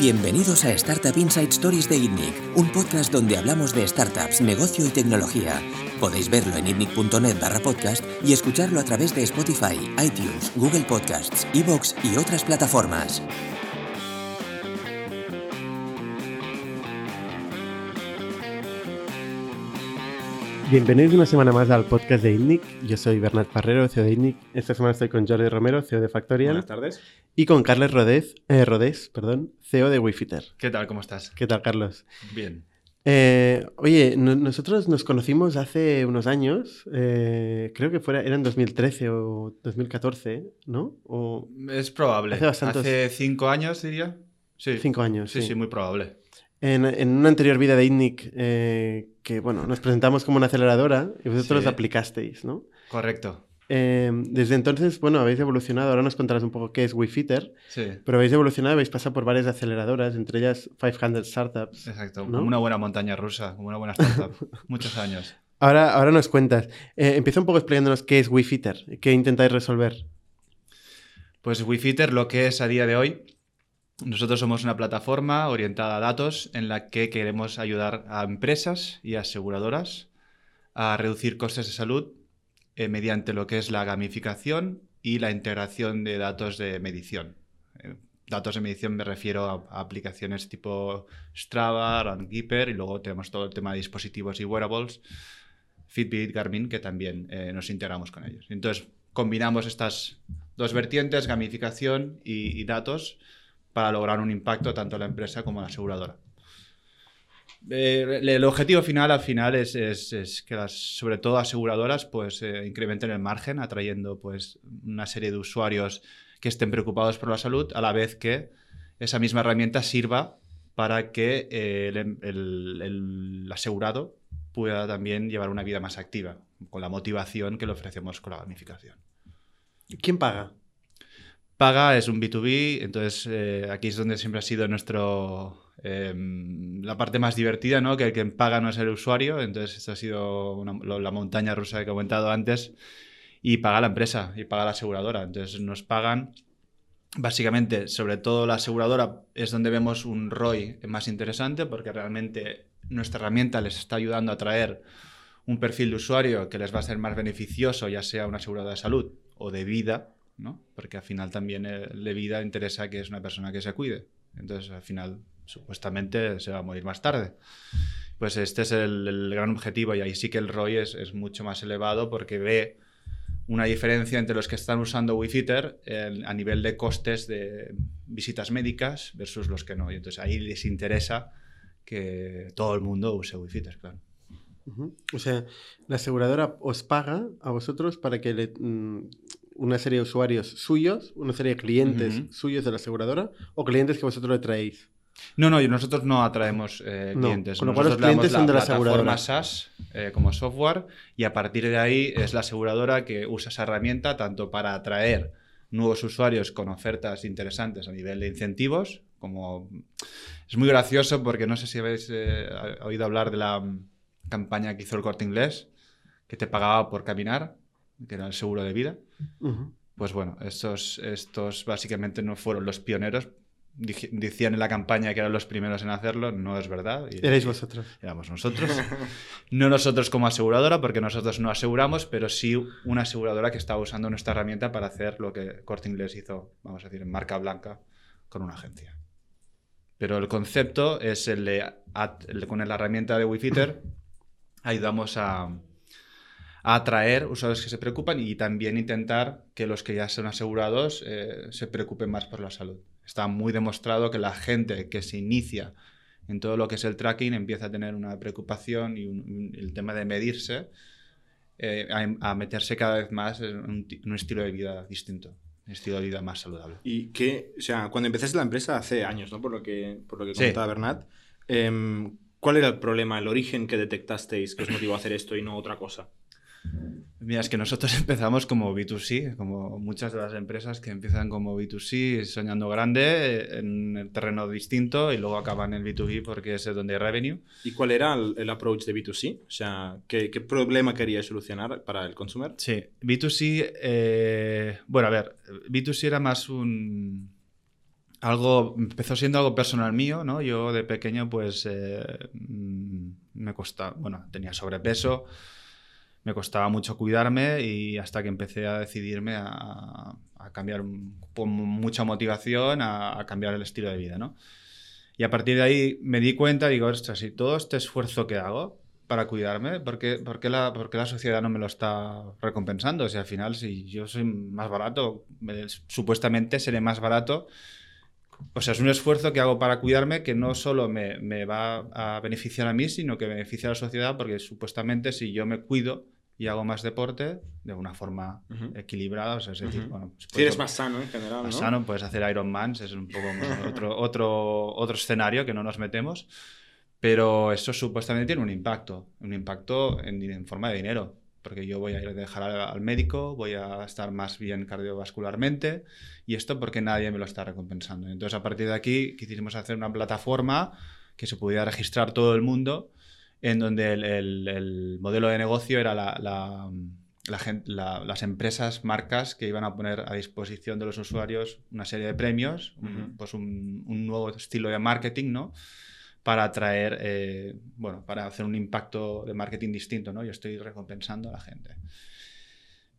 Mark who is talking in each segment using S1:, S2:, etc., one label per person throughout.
S1: Bienvenidos a Startup Inside Stories de ITNIC, un podcast donde hablamos de startups, negocio y tecnología. Podéis verlo en itnic.net barra podcast y escucharlo a través de Spotify, iTunes, Google Podcasts, Evox y otras plataformas.
S2: Bienvenidos una semana más al podcast de ITNIC. Yo soy Bernat Parrero, CEO de ITNIC. Esta semana estoy con Jordi Romero, CEO de Factorial.
S3: Buenas tardes.
S2: Y con Carles Rodés, eh, Rodés, perdón, CEO de Wifiter.
S3: ¿Qué tal? ¿Cómo estás?
S2: ¿Qué tal, Carlos?
S3: Bien.
S2: Eh, oye, no- nosotros nos conocimos hace unos años, eh, creo que fuera, era en 2013 o 2014, ¿no? O
S3: Es probable.
S2: Hace bastantes-
S3: Hace cinco años, diría. Sí.
S2: cinco años.
S3: Sí, sí, muy probable.
S2: En, en una anterior vida de ITNIC, eh, que bueno, nos presentamos como una aceleradora y vosotros
S3: Sí.
S2: aplicasteis, ¿no?
S3: Correcto.
S2: Eh, desde entonces, bueno, habéis evolucionado. Ahora nos contarás un poco qué es WeFitter,
S3: Sí.
S2: pero habéis evolucionado, habéis pasado por varias aceleradoras, entre ellas 500 Startups.
S3: Exacto.
S2: ¿no?
S3: Como una buena montaña rusa, como una buena startup. Muchos años.
S2: Ahora, ahora nos cuentas. Eh, empieza un poco explicándonos qué es WeFitter, qué intentáis resolver.
S3: Pues WeFitter lo que es a día de hoy, nosotros somos una plataforma orientada a datos en la que queremos ayudar a empresas y aseguradoras a reducir costes de salud eh, mediante lo que es la gamificación y la integración de datos de medición. Eh, datos de medición me refiero a, aplicaciones tipo Strava, Runkeeper y luego tenemos todo el tema de dispositivos y wearables, Fitbit, Garmin, que también eh, nos integramos con ellos. Entonces combinamos estas dos vertientes, gamificación y datos, para lograr un impacto tanto a la empresa como a la aseguradora. Eh, el objetivo final al final es, es- es que las, sobre todo aseguradoras, pues eh, incrementen el margen, atrayendo pues una serie de usuarios que estén preocupados por la salud, a la vez que esa misma herramienta sirva para que eh, el, el- el asegurado pueda también llevar una vida más activa, con la motivación que le ofrecemos con la gamificación.
S2: ¿Quién paga?
S3: Paga es un B2B, entonces eh, aquí es donde siempre ha sido nuestro eh, la parte más divertida, ¿no? Que quien paga no es el usuario, entonces esta ha sido la montaña rusa que he comentado antes, y paga la empresa y paga la aseguradora, entonces nos pagan básicamente, sobre todo la aseguradora es donde vemos un ROI más interesante porque realmente nuestra herramienta les está ayudando a traer un perfil de usuario que les va a ser más beneficioso, ya sea una aseguradora de salud o de vida, ¿no? Porque al final también el de vida interesa que es una persona que se cuide. Entonces, al final, supuestamente se va a morir más tarde. Pues este es el, gran objetivo y ahí sí que el ROI es, es mucho más elevado porque ve una diferencia entre los que están usando WeFitter eh, a nivel de costes de visitas médicas versus los que no. Y entonces ahí les interesa que todo el mundo use WeFitter, claro.
S2: O sea, la aseguradora os paga a vosotros para que le- mm, una serie de usuarios suyos, una serie de clientes suyos de la aseguradora o clientes que vosotros le traéis.
S3: No, no, nosotros no atraemos eh,
S2: No,
S3: clientes.
S2: con lo cual los clientes son de la aseguradora.
S3: SaaS eh, como software y a partir de ahí es la aseguradora que usa esa herramienta tanto para atraer nuevos usuarios con ofertas interesantes a nivel de incentivos, como es muy gracioso porque no sé si habéis eh, oído hablar de la campaña que hizo el Corte Inglés, que te pagaba por caminar, que era el seguro de vida. Pues bueno, estos, estos básicamente no fueron los pioneros. Dij- Decían en la campaña que eran los primeros en hacerlo, no es verdad. y-
S2: Erais vosotros.
S3: Éramos nosotros. No nosotros como aseguradora, porque nosotros no aseguramos, pero sí una aseguradora que estaba usando nuestra herramienta para hacer lo que Corte Inglés hizo, vamos a decir, en marca blanca con una agencia. Pero el concepto es el de, con la herramienta de WeFitter, ayudamos a atraer usuarios que se preocupan y también intentar que los que ya son asegurados eh, se preocupen más por la salud. Está muy demostrado que la gente que se inicia en todo lo que es el tracking empieza a tener una preocupación y un- un- el tema de medirse, eh, a, a meterse cada vez más en un, en un estilo de vida distinto, un estilo de vida más saludable.
S4: Y que, o sea, cuando empezaste la empresa hace años, ¿no? Por lo que, por lo que
S3: Sí.
S4: comentaba Bernat, em, ¿cuál era el problema, el origen que detectasteis que os motivó a hacer esto y no otra cosa?
S3: Mira, es que nosotros empezamos como B2C, como muchas de las empresas que empiezan como B2C, soñando grande, en el terreno distinto y luego acaban en B2B porque es donde hay revenue.
S4: ¿Y cuál era el, el approach de B2C? O sea, ¿qué, qué problema quería solucionar para el consumer?
S3: Sí, B2C, eh, bueno, a ver, B2C era más un... Algo, empezó siendo algo personal mío, ¿no? Yo de pequeño pues eh, mm, me costaba, bueno, tenía sobrepeso, me costaba mucho cuidarme y hasta que empecé a decidirme a, cambiar con mucha motivación a, cambiar el estilo de vida, ¿no? Y a partir de ahí me di cuenta, digo, ostras, si todo este esfuerzo que hago para cuidarme, ¿por qué, la, por la sociedad no me lo está recompensando? Sea, al final, si yo soy más barato, me- supuestamente seré más barato. O sea, es un esfuerzo que hago para cuidarme que no solo me, me va a beneficiar a mí, sino que beneficia a la sociedad, porque supuestamente si yo me cuido y hago más deporte de una forma equilibrada, o sea, es decir,
S4: Ujú.
S3: bueno, pues
S4: Si eres
S3: puedo-
S4: más sano en general,
S3: más
S4: ¿no?
S3: sano, puedes hacer Ironman, es un poco otro, otro, otro escenario que no nos metemos, pero eso supuestamente tiene un impacto, un impacto en, en forma de dinero, porque yo voy a ir a dejar al, al médico, voy a estar más bien cardiovascularmente, y esto porque nadie me lo está recompensando. Entonces, a partir de aquí, quisimos hacer una plataforma que se pudiera registrar todo el mundo, en donde el, el- el modelo de negocio era la, la- la gen- la- las empresas, marcas que iban a poner a disposición de los usuarios una serie de premios, un-
S4: Ujú.
S3: pues un, un nuevo estilo de marketing, ¿no? Para atraer, eh, bueno, para hacer un impacto de marketing distinto, ¿no? Yo estoy recompensando a la gente.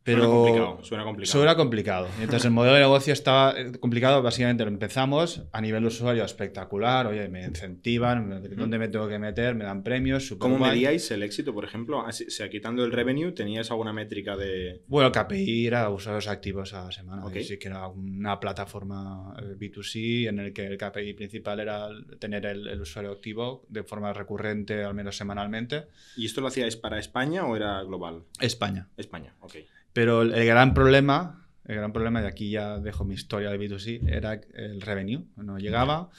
S4: Suena complicado, suena complicado.
S3: Eso era complicado. Entonces el modelo de negocio estaba eh, complicado. Básicamente lo empezamos a nivel usuario espectacular. Oye, me incentivan, ¿dónde me tengo que meter? Me dan premios.
S4: ¿Cómo
S3: guay.
S4: medíais el éxito, por ejemplo? Así- O sea, quitando el revenue, ¿teníais alguna métrica de...?
S3: Bueno, KPI era usuarios activos a la semana.
S4: Ok.
S3: y Sí que era una plataforma eh, B2C en el que el KPI principal era tener el, el usuario activo de forma recurrente, al menos semanalmente.
S4: ¿Y esto lo hacíais para España o era global?
S3: España.
S4: España, ok.
S3: Pero el, gran problema, el gran problema, y aquí ya dejo mi historia de B2C, era el revenue. No llegaba.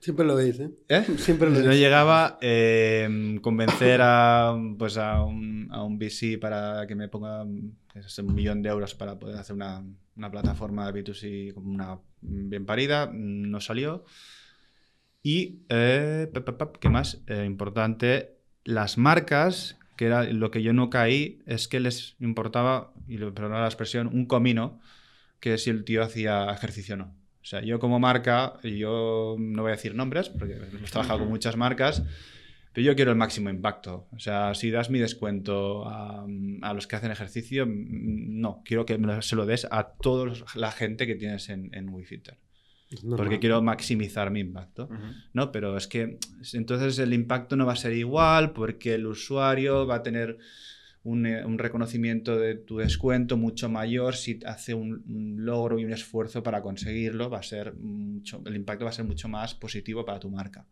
S2: Siempre lo veis, ¿eh?
S3: ¿Eh?
S2: Siempre lo
S3: No llegaba eh, convencer a, pues a, un, a un VC para que me ponga pues, un millón de euros para poder hacer una, una plataforma de B2C como una bien parida. No salió. Y, eh, ¿qué más? Eh, importante, las marcas, que era lo que yo no caí, es que les importaba, y lo perdona la expresión, un comino, que si el tío hacía ejercicio o no. O sea, yo como marca, yo no voy a decir nombres, porque hemos trabajado con muchas marcas, pero yo quiero el máximo impacto. O sea, si das mi descuento a, a los que hacen ejercicio, no, quiero que se lo des a toda la gente que tienes en, en WeFitter.
S2: Normal.
S3: Porque quiero maximizar mi impacto. ¿no? Pero es que entonces el impacto no va a ser igual porque el usuario va a tener un, eh, un reconocimiento de tu descuento mucho mayor si hace un, un logro y un esfuerzo para conseguirlo, va a ser mucho, el impacto va a ser mucho más positivo para tu marca.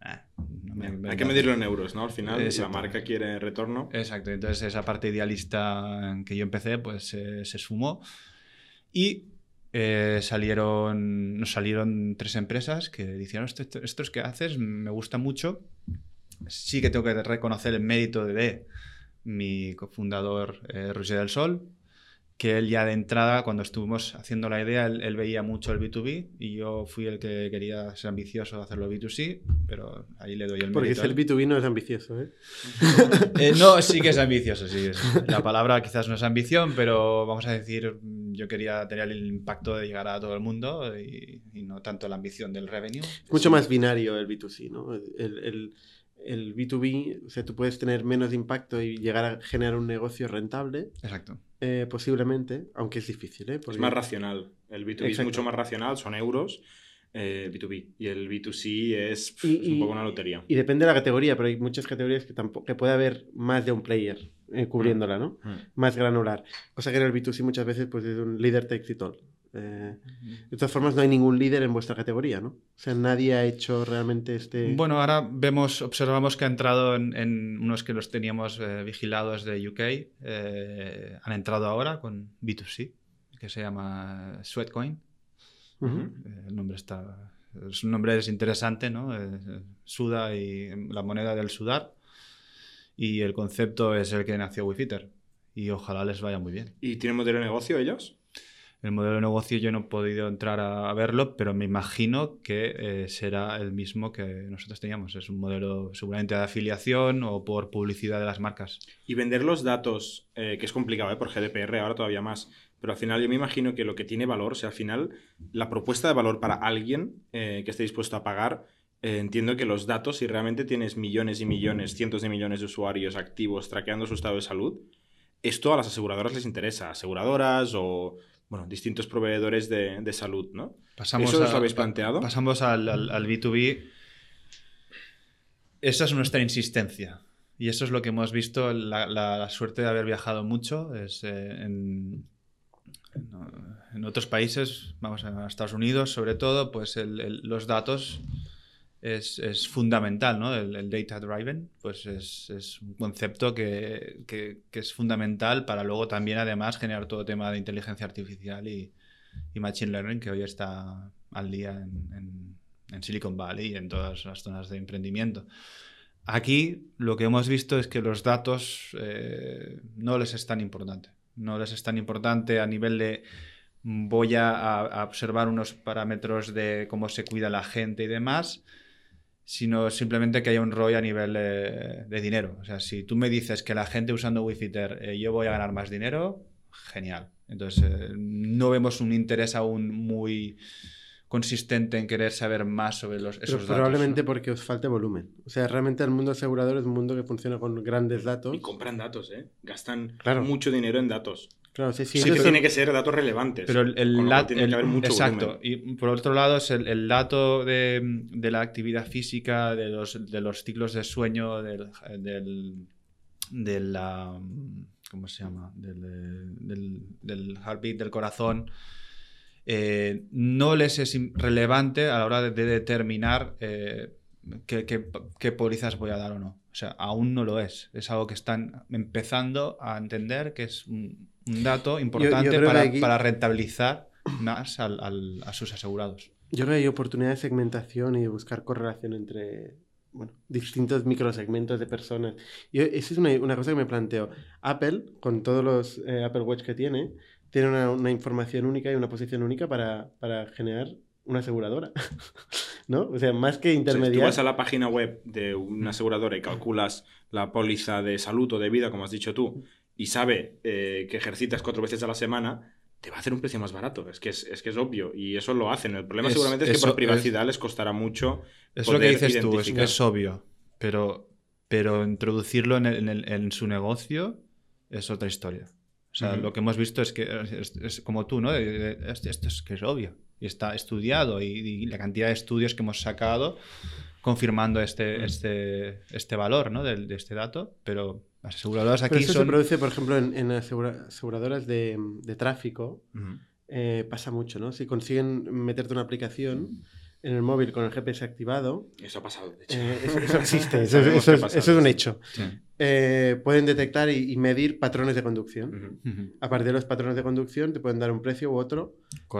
S3: Ah, no me- me-
S4: Hay que medirlo en euros, ¿no? Al final, la
S3: Exacto.
S4: marca quiere retorno.
S3: Exacto, entonces esa parte idealista en que yo empecé, pues eh, se sumó. Y eh, salieron, nos salieron tres empresas que dijeron, esto, esto, esto es que haces me gusta mucho. Sí que tengo que reconocer el mérito de mi cofundador eh, Roger del Sol, que él ya de entrada, cuando estuvimos haciendo la idea, él, él veía mucho el B2B y yo fui el que quería ser ambicioso de hacerlo B2C, pero ahí le doy el
S2: Porque
S3: mérito.
S2: ser
S3: él.
S2: B2B no es ambicioso, ¿eh?
S3: Eh, no, sí que es ambicioso, sí. es- La palabra quizás no es ambición, pero vamos a decir, yo quería tener el impacto de llegar a todo el mundo y, y no tanto la ambición del revenue.
S2: Mucho más binario el B2C, ¿no? El, el- el B2B, o sea, tú puedes tener menos impacto y llegar a generar un negocio rentable,
S3: Exacto.
S2: eh, posiblemente, aunque es difícil, ¿eh?
S4: Es más racional. El B2B es mucho más racional, son euros. eh, B2B. Y el B2C es, pf,
S2: Y-
S4: es un
S2: y-
S4: poco una lotería.
S2: Y depende de la categoría, pero hay muchas categorías que, tampoco, que puede haber más de un player eh, cubriéndola, ¿no?
S4: Mm.
S2: Más granular. Cosa que en el B2C muchas veces pues, es un líder takes it all. Eh, de todas formas, no hay ningún líder en vuestra categoría, ¿no? O sea, nadie ha hecho realmente este...
S3: Bueno, ahora vemos, observamos que ha entrado en, en unos que los teníamos eh, vigilados de UK, eh, han entrado ahora con B2C, que se llama Sweatcoin. Eh, El nombre está. Su nombre es interesante, ¿no? Eh, Suda y la moneda del sudar. Y el concepto es el que nació WeFitter. y ojalá les vaya muy bien.
S4: ¿Y tienen modelo de negocio ellos?
S3: El modelo de negocio yo no he podido entrar a, verlo, pero me imagino que eh, será el mismo que nosotros teníamos. Es un modelo seguramente de afiliación o por publicidad de las marcas.
S4: Y vender los datos, eh, que es complicado, ¿eh? por GDPR ahora todavía más, pero al final yo me imagino que lo que tiene valor, o sea, al final la propuesta de valor para alguien que esté dispuesto a pagar, entiendo que los datos, si realmente tienes millones y millones, cientos de millones de usuarios activos traqueando su estado de salud, esto a las aseguradoras les interesa, aseguradoras o bueno, distintos proveedores de, salud, ¿no?
S3: Pasamos
S4: ¿Eso os lo habéis planteado?
S3: Pasamos al, B2B. Esa es nuestra insistencia. Y eso es lo que hemos visto, la, suerte de haber viajado mucho es, eh, en, en, otros países, vamos a Estados Unidos sobre todo, pues los datos es, fundamental, ¿no? El, data driven, pues es, un concepto que, es fundamental para luego también además generar todo tema de inteligencia artificial y, machine learning que hoy está al día en, Silicon Valley y en todas las zonas de emprendimiento. Aquí lo que hemos visto es que los datos eh, no les es tan importante. No les es tan importante a nivel de voy a observar unos parámetros de cómo se cuida la gente y demás, sino simplemente que haya un ROI a nivel de, dinero. O sea, si tú me dices que la gente usando Wi-Fi eh, yo voy a ganar más dinero, genial. Entonces, eh, no vemos un interés aún muy consistente en querer saber más sobre los, esos
S2: datos. Probablemente porque os falte volumen. O sea, realmente el mundo asegurador es un mundo que funciona con grandes datos.
S4: Y compran datos, ¿eh? Gastan mucho dinero en datos.
S2: Claro, sí,
S4: sí. tiene que ser datos relevantes.
S3: Pero el, dato tiene que haber mucho Exacto. Y por otro lado, es el, dato de, la actividad física, de los, de los ciclos de sueño, del, de la. ¿Cómo se llama? Del, del, heartbeat del corazón. Eh, no les es relevante a la hora de, determinar eh, qué, qué, pólizas voy a dar o no. O sea, aún no lo es. Es algo que están empezando a entender que es un, dato importante para, rentabilizar más a sus asegurados.
S2: Yo creo que hay oportunidad de segmentación y de buscar correlación entre bueno, distintos microsegmentos de personas. Y esa es una, cosa que me planteo. Apple, con todos los eh, Apple Watch que tiene, tiene una, información única y una posición única para, para generar una aseguradora. ¿No? O sea, más que intermediar. Si
S4: tú vas a la página web de una aseguradora y calculas la póliza de salud o de vida, como has dicho tú, y sabe eh, que ejercitas cuatro veces a la semana, te va a hacer un precio más barato. Es que es, que es obvio. Y eso lo hacen. El problema seguramente es que por privacidad les costará mucho.
S3: Es lo que dices tú, es, obvio. Pero, pero introducirlo en, su negocio es otra historia. O sea, lo que hemos visto es que es, como tú, ¿no? Esto es que es obvio y está estudiado y, la cantidad de estudios que hemos sacado confirmando este, este, este valor ¿no? de, este dato, pero las aseguradoras aquí
S2: eso
S3: son...
S2: se produce, por ejemplo, en, aseguradoras de, de tráfico, eh, pasa mucho, ¿no? Si consiguen meterte una aplicación en el móvil con el GPS activado.
S4: Eso ha pasado, de
S2: hecho. Eh, eso, existe, eso, es, un hecho. Eh, pueden detectar y, medir patrones de conducción. A partir de los patrones de conducción te pueden dar un precio u otro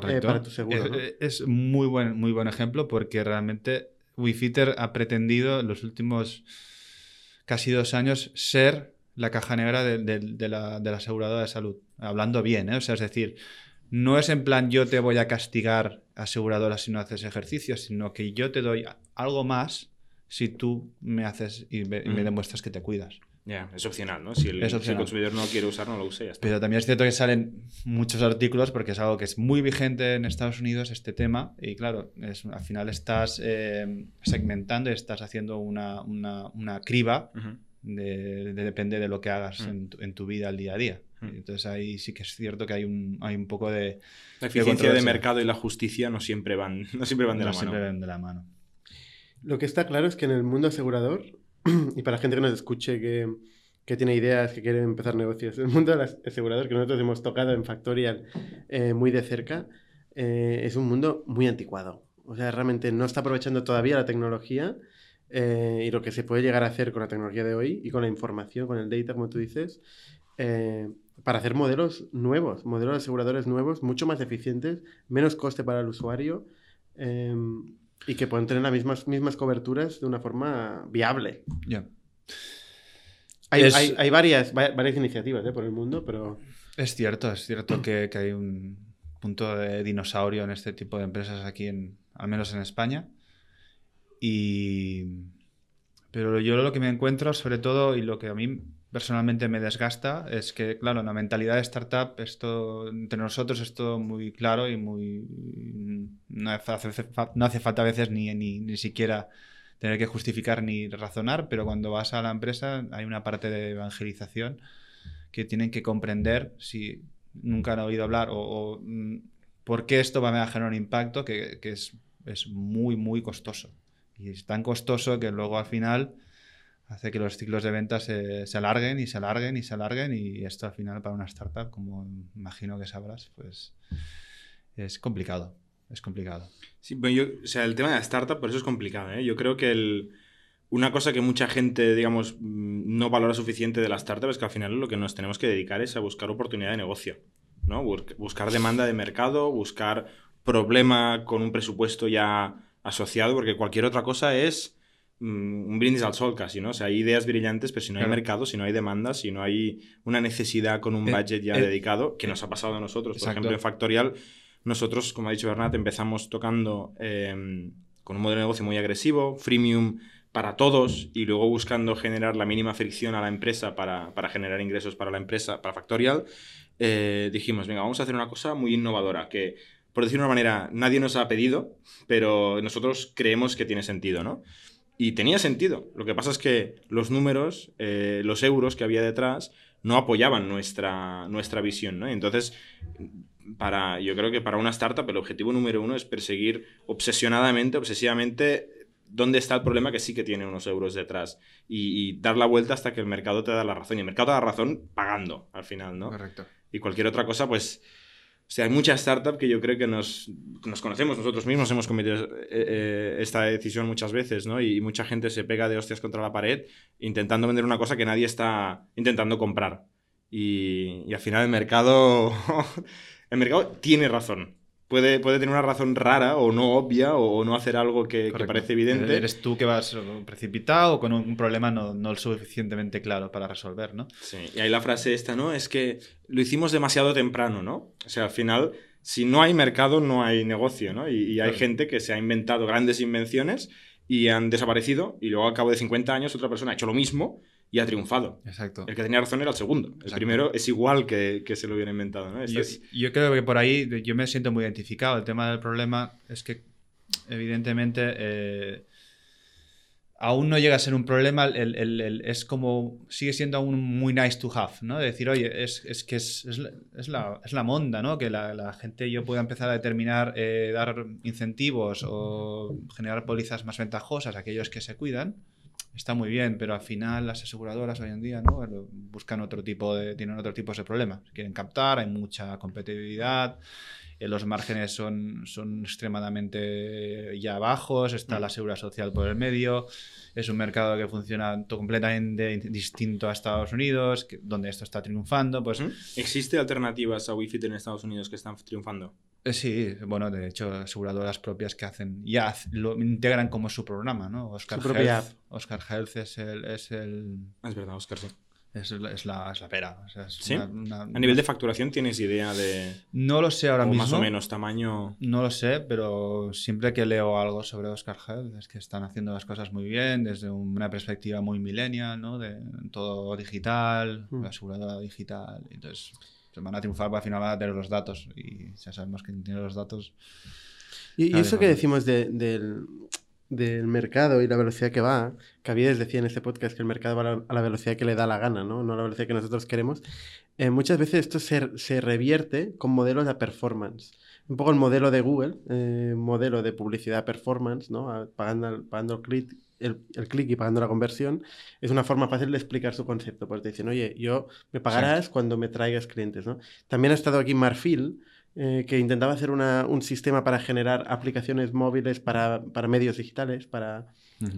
S3: eh, para tu seguro. Es, muy, buen, muy buen ejemplo porque realmente WiFitter ha pretendido en los últimos casi dos años ser la caja negra de, la, de la aseguradora de salud. Hablando bien, ¿eh? O sea, es decir, no es en plan yo te voy a castigar aseguradora si no haces ejercicio, sino que yo te doy algo más si tú me haces y me, mm. demuestras que te cuidas.
S4: Ya, es opcional, ¿no? Si el, consumidor no quiere usar, no lo use.
S3: Pero también es cierto que salen muchos artículos porque es algo que es muy vigente en Estados Unidos, este tema. Y claro, es, al final estás eh, segmentando y estás haciendo una, criba de, depende de lo que hagas mm. en, tu, vida al día a día. Mm. Entonces ahí sí que es cierto que hay un, hay un poco de...
S4: La eficiencia de, mercado y la justicia no siempre van, no siempre van de la mano.
S3: Siempre van de la mano.
S2: Lo que está claro es que en el mundo asegurador, y para gente que nos escuche que, que tiene ideas, que quiere empezar negocios, el mundo asegurador que nosotros hemos tocado en Factorial eh, muy de cerca, eh, es un mundo muy anticuado. O sea, realmente no está aprovechando todavía la tecnología eh, y lo que se puede llegar a hacer con la tecnología de hoy y con la información, con el data, como tú dices, eh, para hacer modelos nuevos, modelos aseguradores nuevos, mucho más eficientes, menos coste para el usuario em, y que pueden tener las mismas, mismas coberturas de una forma viable.
S3: Ya.
S2: Hay,
S3: Es-
S2: hay- hay varias, va- varias iniciativas ¿eh? por el mundo, pero
S3: Es cierto, es cierto que, que hay un punto de dinosaurio en este tipo de empresas aquí, en, al menos en España. Y... Pero yo lo que me encuentro, sobre todo, y lo que a mí personalmente me desgasta, es que, claro, la mentalidad de startup, esto entre nosotros es todo muy claro y muy... No hace, no hace falta a veces ni, ni, ni siquiera tener que justificar ni razonar, pero cuando vas a la empresa hay una parte de evangelización que tienen que comprender si nunca han oído hablar o, o, mm, por qué esto va a generar un impacto que, que es, es muy, muy costoso. Y es tan costoso que luego al final hace que los ciclos de ventas se, alarguen y se alarguen y se alarguen y esto al final para una startup, como imagino que sabrás, pues es complicado. Es complicado.
S4: Sí, o sea, el tema de la startup, por eso es complicado, ¿eh? Yo creo que el- una cosa que mucha gente, digamos, mm, no valora suficiente de la startup es que al final lo que nos tenemos que dedicar es a buscar oportunidad de negocio, ¿no? Buscar demanda de mercado, buscar problema con un presupuesto ya asociado, porque cualquier otra cosa es mm, un brindis al sol casi, ¿no? O sea, hay ideas brillantes, pero si no hay
S3: Claro.
S4: mercado, si no hay demanda, si no hay una necesidad con un
S3: Eh,
S4: budget ya
S3: eh,
S4: dedicado, que nos ha pasado a nosotros, por ejemplo, en Factorial, nosotros, como ha dicho Bernat, empezamos tocando eh, con un modelo de negocio muy agresivo, freemium para todos, y luego buscando generar la mínima fricción a la empresa para, para generar ingresos para la empresa, para Factorial, eh, dijimos, venga, vamos a hacer una cosa muy innovadora, que, por decirlo de una manera, nadie nos ha pedido, pero nosotros creemos que tiene sentido, ¿no? Y tenía sentido. Lo que pasa es que los números, eh, los euros que había detrás, no apoyaban nuestra, nuestra visión, ¿no? Entonces, para, yo creo que para una startup el objetivo número uno es perseguir obsesionadamente, obsesivamente, dónde está el problema que sí que tiene unos euros detrás y, y dar la vuelta hasta que el mercado te da la razón. Y el mercado te da la razón pagando al final, ¿no?
S3: Correcto.
S4: y cualquier otra cosa, pues. O sea, hay muchas startups que yo creo que nos, nos conocemos nosotros mismos, hemos cometido eh, eh, esta decisión muchas veces, ¿no? Y mucha gente se pega de hostias contra la pared intentando vender una cosa que nadie está intentando comprar. Y, y al final el mercado. el mercado tiene razón. Puede, puede tener una razón rara o no obvia o, no hacer algo que, parece evidente.
S3: Eres tú que vas precipitado o con un problema no, no lo suficientemente claro para resolver, ¿no?
S4: Sí, y ahí la frase esta, ¿no? Es que lo hicimos demasiado temprano, ¿no? O sea, al final, si no hay mercado, no hay negocio, ¿no? Y, y hay
S3: Claro.
S4: gente que se ha inventado grandes invenciones y han desaparecido, y luego al cabo de 50 años otra persona ha hecho lo mismo y ha triunfado.
S3: Exacto.
S4: El que tenía razón era el segundo. El
S3: Exacto.
S4: primero es igual que, que se lo hubiera inventado, ¿no?
S3: Yo,
S4: es-
S3: yo creo que por ahí yo me siento muy identificado. El tema del problema es que, evidentemente, eh, aún no llega a ser un problema. el- el- el- es como. sigue siendo aún muy nice to have, ¿no? De decir, oye, es, es que es, es la, es, la, es la monda, ¿no? Que la, la gente yo pueda empezar a determinar, eh, dar incentivos o generar pólizas más ventajosas a aquellos que se cuidan. Está muy bien, pero al final las aseguradoras hoy en día ¿no? buscan otro tipo de, tienen otro tipo de problemas. Quieren captar, hay mucha competitividad, eh, los márgenes son, son extremadamente ya bajos, está
S4: Mm.
S3: la seguridad social por el medio, es un mercado que funciona completamente distinto a Estados Unidos, que- donde esto está triunfando. Pues.
S4: ¿Existe alternativas a Wi-Fi en Estados Unidos que están triunfando?
S3: eh, sí, bueno, de hecho, aseguradoras propias que hacen, ya lo integran como su programa, ¿no? Oscar
S2: Su propia
S3: Health, Oscar Health es el, es el
S4: Ah, Es verdad, Oscar, sí.
S3: Es, la- es la, es la pera. o sea, es
S4: ¿Sí?
S3: una- una-
S4: A nivel de facturación, ¿tienes idea de
S3: No lo sé ahora
S4: o
S3: mismo.
S4: más o menos tamaño?
S3: No lo sé, pero siempre que leo algo sobre Oscar Health es que están haciendo las cosas muy bien desde una perspectiva muy millennial, ¿no? De todo digital,
S2: Mm.
S3: la aseguradora digital. Entonces, se van a triunfar, pero al final van a tener los datos. Y ya sabemos que tiene los datos.
S2: Y, eso que decimos de- del, del mercado y la velocidad que va, Caviedes decía en este podcast que el mercado va a la, velocidad que le da la gana, ¿no? No a la velocidad que nosotros queremos. Eh, muchas veces esto se, se revierte con modelos de performance. Un poco el modelo de Google, eh, modelo de publicidad performance, ¿no? A- Pagando, pagando el clic el, el clic y pagando la conversión, es una forma fácil de explicar su concepto. Pues te dicen, oye, yo me pagarás cuando me traigas clientes, ¿no? También ha estado aquí Marfil, eh, que intentaba hacer una- un sistema para generar aplicaciones móviles para, para medios digitales, para,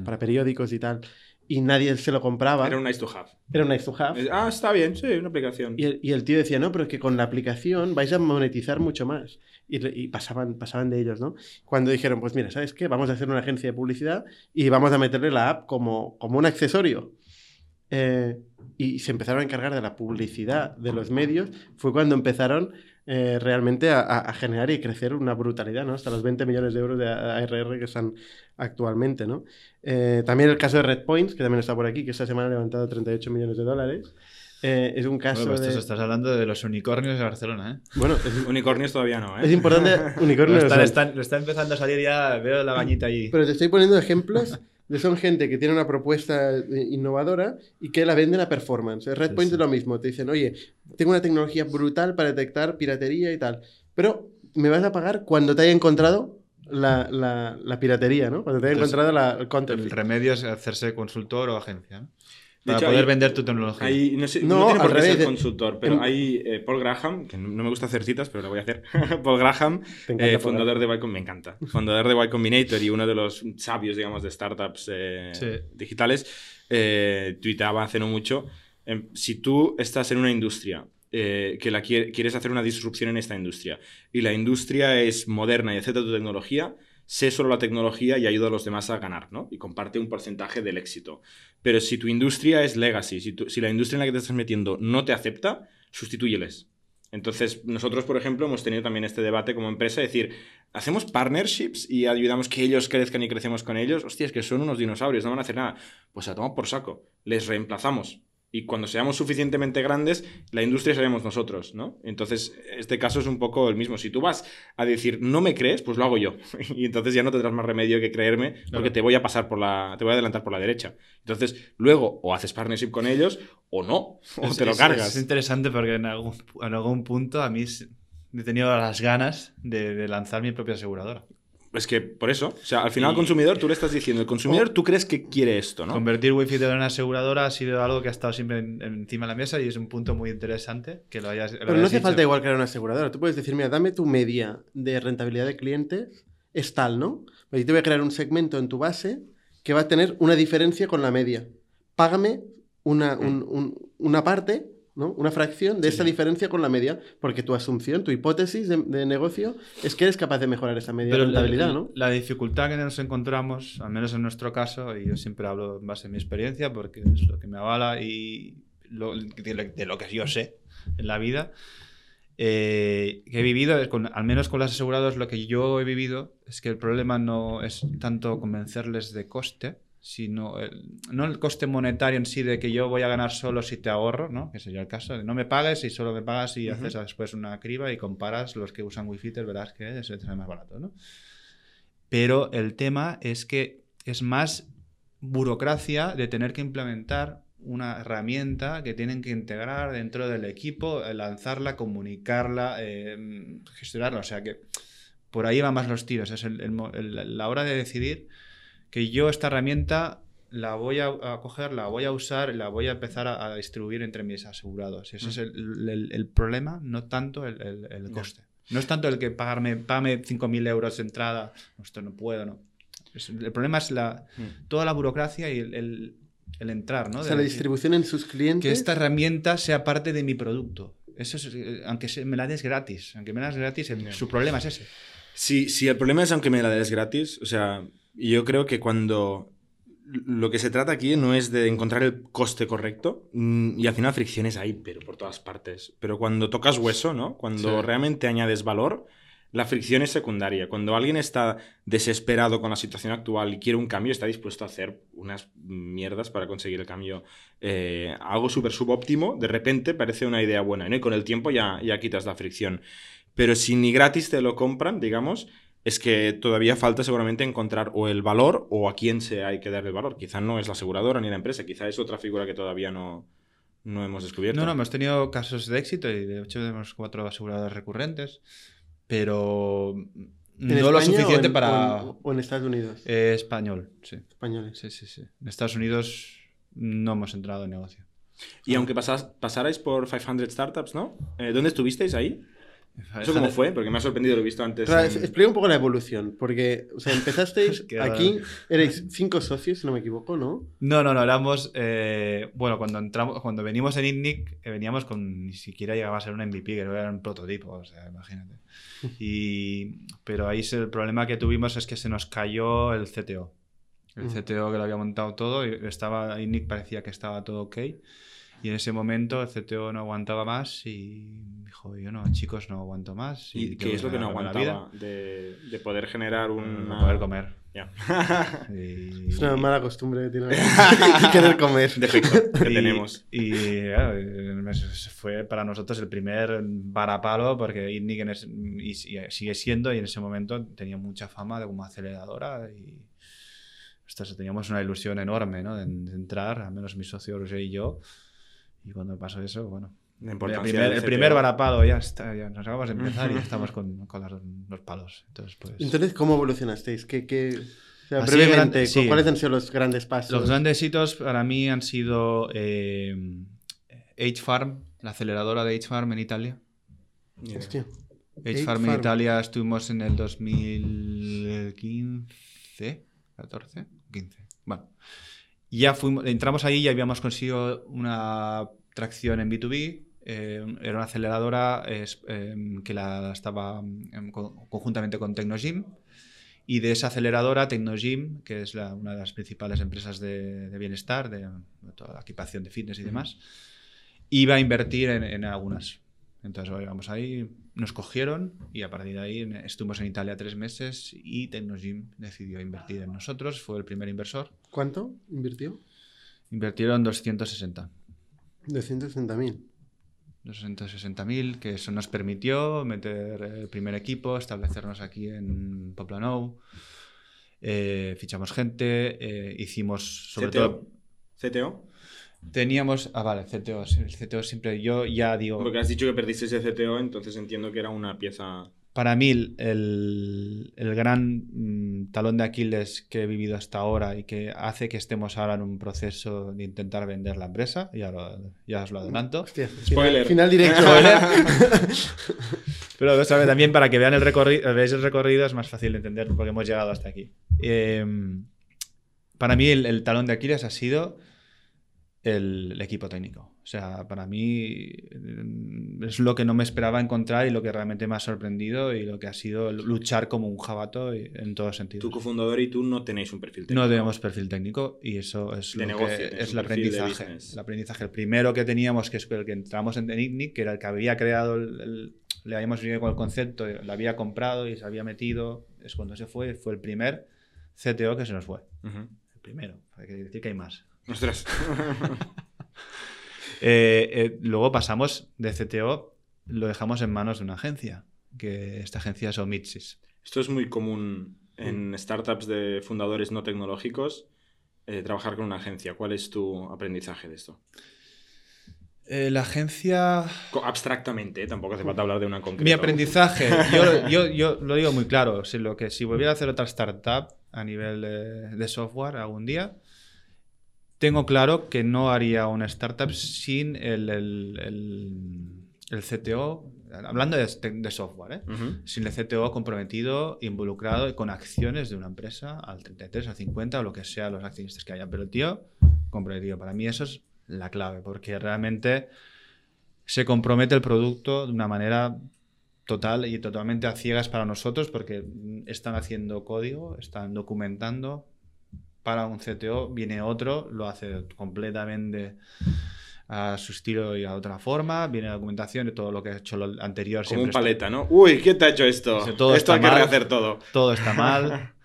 S2: para periódicos y tal, y nadie se lo compraba.
S4: Era un nice to have.
S2: Era un nice to have.
S4: Ah, está bien, sí, una aplicación.
S2: Y el, y el tío decía, no, pero es que con la aplicación vais a monetizar mucho más. Y pasaban, pasaban de ellos, ¿no? Cuando dijeron, pues mira, ¿sabes qué? Vamos a hacer una agencia de publicidad y vamos a meterle la app como, como un accesorio. Eh, y se empezaron a encargar de la publicidad de los medios, fue cuando empezaron eh, realmente a, a, generar y crecer una brutalidad, ¿no? Hasta los 20 millones de euros de ARR que están actualmente, ¿no? Eh, también el caso de Red Points, que también está por aquí, que esta semana ha levantado 38 millones de dólares. Eh, es un caso
S3: bueno, pues
S2: de...
S3: Estás hablando de los unicornios de Barcelona, ¿eh?
S2: Bueno, es...
S4: unicornios todavía no, ¿eh?
S2: Es importante, unicornios...
S3: lo, está, lo está empezando a salir ya, veo la bañita ahí.
S2: Pero te estoy poniendo ejemplos son gente que tiene una propuesta innovadora y que la venden a performance. Redpoint sí, sí. es lo mismo, te dicen, oye, tengo una tecnología brutal para detectar piratería y tal, pero me vas a pagar cuando te haya encontrado la, la, la piratería, ¿no? Cuando te haya
S3: Entonces,
S2: encontrado la, el content.
S3: El remedio es hacerse consultor o agencia, ¿no? Para poder
S4: hay,
S3: vender tu tecnología.
S4: Hay, no, sé,
S2: No,
S4: no, tiene por qué
S2: revés,
S4: ser
S2: eh,
S4: consultor, pero
S2: en-
S4: hay eh, Paul Graham, que no no me gusta hacer citas, pero lo voy a hacer. Paul Graham, eh,
S2: Paul
S4: fundador de Y Com- me encanta. Fundador de Y Combinator y uno de los sabios, digamos, de startups eh,
S3: Sí.
S4: digitales, eh, tuiteaba hace no mucho. em, si tú estás en una industria eh, que la quiere- quieres hacer una disrupción en esta industria y la industria es moderna y acepta tu tecnología, sé solo la tecnología y ayuda a los demás a ganar, ¿no? Y comparte un porcentaje del éxito. Pero si tu industria es legacy, si, si la industria en la que te estás metiendo no te acepta, sustitúyeles. Entonces, nosotros, por ejemplo, hemos tenido también este debate como empresa, de decir, hacemos partnerships y ayudamos que ellos crezcan y crecemos con ellos. Hostia, es que son unos dinosaurios, no van a hacer nada. Pues a tomar por saco, les reemplazamos. Y cuando seamos suficientemente grandes, la industria seremos nosotros, ¿no? Entonces, este caso es un poco el mismo. Si tú vas a decir, no me crees, pues lo hago yo. y entonces ya no tendrás más remedio que creerme, porque
S3: Claro.
S4: te voy a pasar por la. te voy a adelantar por la derecha. Entonces, luego, o haces partnership con ellos, o no, o
S3: Es-
S4: te lo
S3: es-
S4: cargas.
S3: Es interesante porque en algún, en algún punto a mí s- he tenido las ganas de, de lanzar mi propia aseguradora.
S4: Es que por eso, o sea, al final
S3: Y-
S4: al consumidor tú le estás diciendo, el consumidor tú crees que quiere esto, ¿no?
S3: Convertir Wi-Fi de una aseguradora ha sido algo que ha estado siempre en- encima de la mesa y es un punto muy interesante que lo hayas. lo
S2: Pero no hace
S3: dicho.
S2: falta igual crear una aseguradora. Tú puedes decir, mira, dame tu media de rentabilidad de clientes, es tal, ¿no? Pues yo te voy a crear un segmento en tu base que va a tener una diferencia con la media. Págame una, un- un- una parte, ¿no? Una fracción de esta diferencia con la media, porque tu asunción, tu hipótesis de, de negocio es que eres capaz de mejorar esa media
S3: Pero
S2: de
S3: la,
S2: rentabilidad, ¿no?
S3: la dificultad que nos encontramos, al menos en nuestro caso, y yo siempre hablo en base a mi experiencia porque es lo que me avala y lo- de, lo, de lo que yo sé en la vida, eh, que he vivido, con- al menos con los asegurados, lo que yo he vivido es que el problema no es tanto convencerles de coste, sino el- no el coste monetario en sí de que yo voy a ganar solo si te ahorro, ¿no? que sería el caso, de no me pagues y solo me pagas y
S4: Ujú.
S3: haces después una criba y comparas los que usan Wi-Fi, te verás que es más barato. ¿no? Pero el tema es que es más burocracia de tener que implementar una herramienta que tienen que integrar dentro del equipo, eh, lanzarla, comunicarla, eh, gestionarla. O sea que por ahí van más los tiros. Es el- el- la hora de decidir que yo esta herramienta la voy a, a coger, la voy a usar, la voy a empezar a, a distribuir entre mis asegurados. Ese es el, el- el problema, no tanto el, el- coste. No es tanto el que pagarme, págame 5.000 euros de entrada, "No, esto no puedo, no. Es- el problema es la,
S4: Mm.
S3: toda la burocracia y el, el- el entrar, ¿no?
S2: O
S3: De
S2: sea, la distribución en sus clientes.
S3: que esta herramienta sea parte de mi producto. Eso es, eh, aunque se- me la des gratis, aunque me la des gratis, su problema es ese.
S4: Si, si el problema es aunque me la des gratis, o sea, yo creo que cuando lo que se trata aquí no es de encontrar el coste correcto mm, y al final fricciones hay, pero por todas partes. Pero cuando tocas hueso, ¿no? Cuando
S3: Sí.
S4: realmente añades valor, la fricción es secundaria. Cuando alguien está desesperado con la situación actual y quiere un cambio, está dispuesto a hacer unas mierdas para conseguir el cambio. Eh, algo súper subóptimo, de repente parece una idea buena, ¿no? Y con el tiempo ya, ya quitas la fricción. Pero si ni gratis te lo compran, digamos, es que todavía falta seguramente encontrar o el valor o a quién se hay que darle el valor. Quizá no es la aseguradora ni la empresa, quizá es otra figura que todavía no, no hemos descubierto.
S3: No, no, hemos tenido casos de éxito y de hecho tenemos cuatro aseguradoras recurrentes, pero
S2: ¿En
S3: no lo
S2: España
S3: suficiente
S2: o en-
S3: para...
S2: O en, o en Estados Unidos.
S3: Eh, español, sí.
S2: Españoles.
S3: Sí, sí, sí. En Estados Unidos no hemos entrado en negocio.
S4: Y aunque pasas, pasarais por 500 Startups, ¿no? Eh, ¿Dónde estuvisteis ahí? ¿Eso cómo fue? Porque me ha sorprendido, lo he visto antes.
S2: Claro,
S4: en-
S2: Explica un poco la evolución, porque, o sea, empezasteis aquí, erais cinco socios, si no me equivoco, ¿no?
S3: No, no, no, éramos. eh, bueno, cuando entramos, cuando venimos en INNIC, eh, veníamos con. Ni siquiera llegaba a ser un MVP, que no era un prototipo, o sea, imagínate. Y, pero ahí el problema que tuvimos es que se nos cayó el CTO. El
S2: Mm.
S3: CTO que lo había montado todo, y estaba, INNIC parecía que estaba todo ok. Y en ese momento el CTO no aguantaba más y dijo, yo no, chicos, no aguanto más.
S4: ¿Y, qué es lo que no aguantaba? De, de, poder generar un...
S3: No poder comer.
S4: Ya.
S3: Y-
S2: Es una mala costumbre que tiene querer comer.
S4: Defecto que
S3: y-
S4: tenemos.
S3: Y claro, fue para nosotros el primer varapalo porque ITNIC en ese- y sigue- sigue siendo y en ese momento tenía mucha fama de como aceleradora y ostras, teníamos una ilusión enorme ¿no? de, de entrar, al menos mi socio Roger y yo. Y cuando pasó eso, bueno,
S4: La
S3: el primer, el primer varapalo ya está, ya nos acabamos de empezar y ya estamos con, con los palos. Entonces, pues...
S2: Entonces, ¿cómo evolucionasteis? ¿Qué, qué... O sea, brevemente,
S3: gran- sí.
S2: ¿cuáles han sido los grandes pasos?
S3: Los grandes hitos para mí han sido eh, H-Farm, la aceleradora de H-Farm en Italia.
S2: Hostia.
S3: H-Farm en. Italia estuvimos en el 2015, 14, 15. Bueno, ya fuimos, entramos ahí y habíamos conseguido una tracción en B2B. eh, era una aceleradora es, eh, que la estaba em, co- conjuntamente con Tecnogym. Y de esa aceleradora, Tecnogym, que es la- una de las principales empresas de, de bienestar, de, de toda la equipación de fitness y demás, iba a invertir en, en algunas. Entonces íbamos ahí, nos cogieron y a partir de ahí estuvimos en Italia tres meses y Tecnogym decidió invertir en nosotros, fue el primer inversor.
S2: ¿Cuánto invirtió?
S3: Invirtieron 260.
S2: 260.000.
S3: 260.000, que eso nos permitió meter el primer equipo, establecernos aquí en Poplanou, eh, fichamos gente, eh, hicimos sobre
S4: CTO.
S3: todo...
S4: CTO.
S3: Teníamos... Ah, vale, CTO, el CTO siempre... Yo ya digo...
S4: Porque has dicho que perdiste ese CTO, entonces entiendo que era una pieza.
S3: Para mí, el, el gran mm, talón de Aquiles que he vivido hasta ahora y que hace que estemos ahora en un proceso de intentar vender la empresa, ya, lo- ya os lo adelanto.
S2: Hostia,
S4: Spoiler.
S2: Final, final directo.
S3: Pero ¿sabes? también para que vean el recorrido, veáis el recorrido es más fácil de entender porque hemos llegado hasta aquí. Eh, para mí el, el talón de Aquiles ha sido el, el equipo técnico. O sea, para mí eh, es lo que no me esperaba encontrar y lo que realmente me ha sorprendido y lo que ha sido luchar como un jabato en todos sentidos.
S4: Tu cofundador y tú no tenéis un perfil técnico.
S3: No tenemos perfil técnico y eso es,
S4: De
S3: lo
S4: negocio,
S3: que- es el aprendizaje. El aprendizaje. El primero que teníamos, que es el que entramos en ITNIC, que era el que había creado, el, el- le habíamos venido con el concepto, lo había comprado y se había metido, es cuando se fue, fue el primer CTO que se nos fue. El primero, hay que decir que hay más.
S4: Ostras.
S3: Eh, eh, luego pasamos de CTO, lo dejamos en manos de una agencia, que esta agencia es Omitsis.
S4: Esto es muy común en startups de fundadores no tecnológicos, eh, trabajar con una agencia. ¿Cuál es tu aprendizaje de esto?
S3: Eh, la agencia
S4: Abstractamente, ¿eh? tampoco hace falta hablar de una en concreto.
S3: Mi aprendizaje, yo, yo, yo lo digo muy claro, si, lo que, si volviera a hacer otra startup a nivel de, de software algún día, tengo claro que no haría una startup sin el, el, el- el CTO, hablando de, de software, ¿eh? Sin el CTO comprometido, involucrado y con acciones de una empresa al 33, al 50 o lo que sea los accionistas que haya. Pero el tío comprometido, para mí eso es la clave, porque realmente se compromete el producto de una manera total y totalmente a ciegas para nosotros, porque están haciendo código, están documentando. Para un CTO viene otro, lo hace completamente a su estilo y a otra forma, viene la documentación y todo lo que ha hecho lo anterior.
S4: Como un
S3: está-
S4: paleta, ¿no? Uy, ¿qué te ha hecho esto?
S3: Todo
S4: esto hay que rehacer todo.
S3: todo está mal.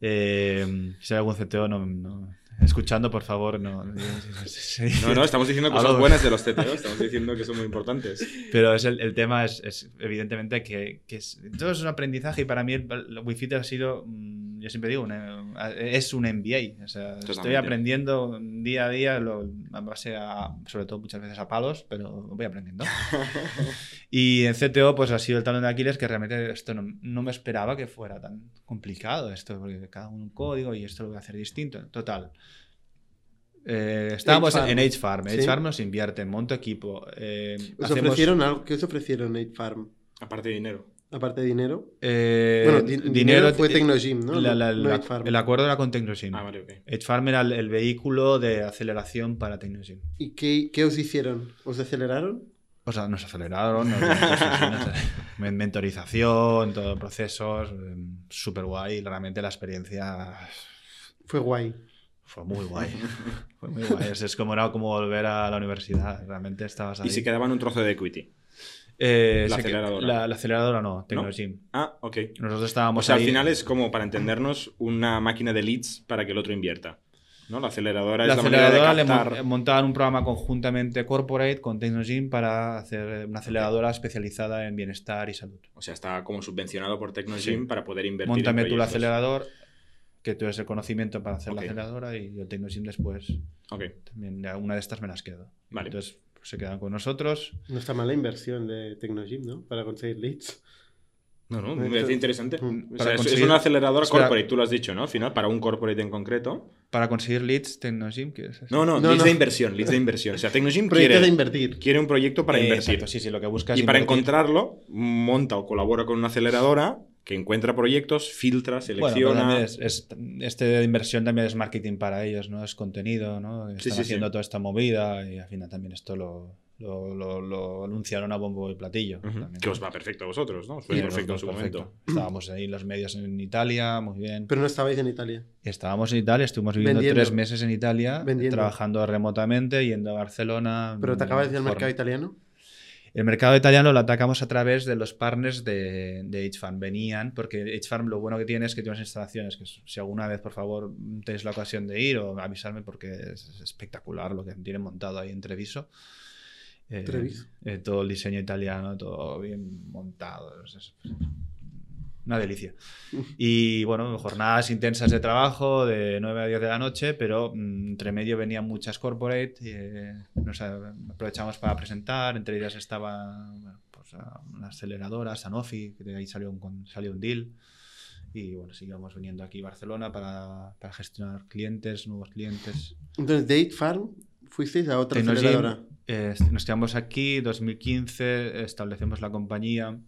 S3: Eh, si hay algún CTO no, no- escuchando, por favor, no.
S4: No, no, estamos diciendo cosas
S3: Hablo-
S4: buenas de los CTO, estamos diciendo que son muy importantes.
S3: Pero es el, el tema es, es evidentemente que, que es, todo es un aprendizaje y para mí el, el Wi-Fi ha sido, mm, yo siempre digo, una- es un MBA. O sea, estoy aprendiendo día a día, lo, a base a, sobre todo muchas veces a palos, pero voy aprendiendo. y en CTO pues ha sido el talón de Aquiles que realmente esto no, no me esperaba que fuera tan complicado esto, porque cada uno un código y esto lo voy a hacer distinto. Total. Eh, estábamos
S2: H-Farm.
S3: en H-Farm.
S2: Sí.
S3: H-Farm nos invierte, monto equipo. eh,
S2: ¿Os
S3: hacemos-
S2: ofrecieron algo? ¿Qué os ofrecieron 8Farm?
S4: Aparte de dinero.
S2: Aparte de dinero.
S3: Eh,
S2: bueno, di- dinero, fue Tecnogym, ¿no?
S3: la- la-
S2: No
S3: la-
S2: 8Farm.
S3: el acuerdo era con Tecnogym.
S4: Ah, vale,
S3: era el, el vehículo de aceleración para Tecnogym.
S2: ¿Y qué, qué os hicieron? ¿Os aceleraron?
S3: O sea, nos aceleraron, nos mentorización, todos procesos, súper guay. Realmente la experiencia
S2: Fue guay.
S3: Fue muy guay. Fue muy guay. Es, es como, era como volver a la universidad. Realmente estabas ahí.
S4: Y se quedaban un trozo de equity.
S3: Eh,
S4: La
S3: que-
S4: aceleradora.
S3: La, la aceleradora no, Tecnogym.
S4: Ah, ok.
S3: Nosotros
S4: O
S3: estábamos
S4: sea, al final es como, para entendernos, una máquina de leads para que el otro invierta. ¿No? La aceleradora
S3: la
S4: es la manera de
S3: aceleradora le mon-
S4: captar...
S3: montaban un programa conjuntamente corporate con Tecnogym para hacer una aceleradora especializada en bienestar y salud.
S4: O sea, está como subvencionado por Technogym
S3: Sí.
S4: para poder invertir
S3: Montame
S4: en
S3: tú el acelerador, que tú eres el conocimiento para hacer la aceleradora y el Tecnogym después
S4: Ok.
S3: también una de estas me las quedo.
S4: Vale.
S3: Entonces se quedan con nosotros.
S2: No está mal la inversión de Tecnogym, ¿no? Para conseguir leads.
S4: No, no, me parece interesante.
S2: Mm.
S4: O
S3: Para
S4: sea, es- es
S3: conseguir-
S4: una aceleradora
S3: Espera.
S4: corporate, tú lo has dicho, ¿no? Al final, para un corporate en concreto.
S3: Para conseguir leads, Tecnogym, ¿qué es eso?
S4: No, no,
S2: No,
S4: leads
S2: no.
S4: de inversión, leads de inversión. O sea,
S2: Proyecto
S4: quiere,
S2: de invertir.
S4: quiere un proyecto para
S3: Eh,
S4: invertir.
S3: exacto, sí, sí, lo que buscas
S4: y
S3: es
S4: para
S3: invertir.
S4: encontrarlo, monta o colabora con una aceleradora que encuentra proyectos, filtra,
S3: Bueno,
S4: selecciona.
S3: también es, es- este de inversión también es marketing para ellos, ¿no? Es contenido, ¿no? Están
S4: Sí, sí,
S3: haciendo
S4: sí.
S3: toda esta movida y al final también esto lo, lo, lo- lo anunciaron a bombo y platillo. También.
S4: Que os va perfecto a vosotros, ¿no? Os
S3: Sí,
S4: fue perfecto en su
S3: perfecto.
S4: momento.
S3: Estábamos ahí en los medios en Italia, muy bien.
S2: Pero no estabais en Italia.
S3: Estábamos en Italia, estuvimos viviendo
S2: Vendiendo.
S3: tres meses en Italia,
S2: Vendiendo.
S3: trabajando remotamente, yendo a Barcelona.
S2: Pero te acabas del
S3: por-
S2: mercado italiano.
S3: El mercado italiano lo atacamos a través de los partners de, de H-Farm. Venían, porque H-Farm lo bueno que tiene es que tiene unas instalaciones que si alguna vez, por favor, tenéis la ocasión de ir o avisarme porque es espectacular lo que tienen montado ahí en Treviso. Eh,
S2: Treviso.
S3: eh, todo el diseño italiano, todo bien montado. es- es- una delicia. Y bueno, jornadas intensas de trabajo de 9 a 10 de la noche, pero mm, entre medio venían muchas corporate, y, eh, nos aprovechamos para presentar, entre ellas estaba bueno, pues, una aceleradora, Sanofi, que de ahí salió un, salió un deal. Y bueno, seguíamos viniendo aquí a Barcelona para, para gestionar clientes, nuevos clientes.
S2: Entonces, Date Farm, fuisteis a otra aceleradora.
S3: eh, nos quedamos aquí, 2015, establecemos la compañía,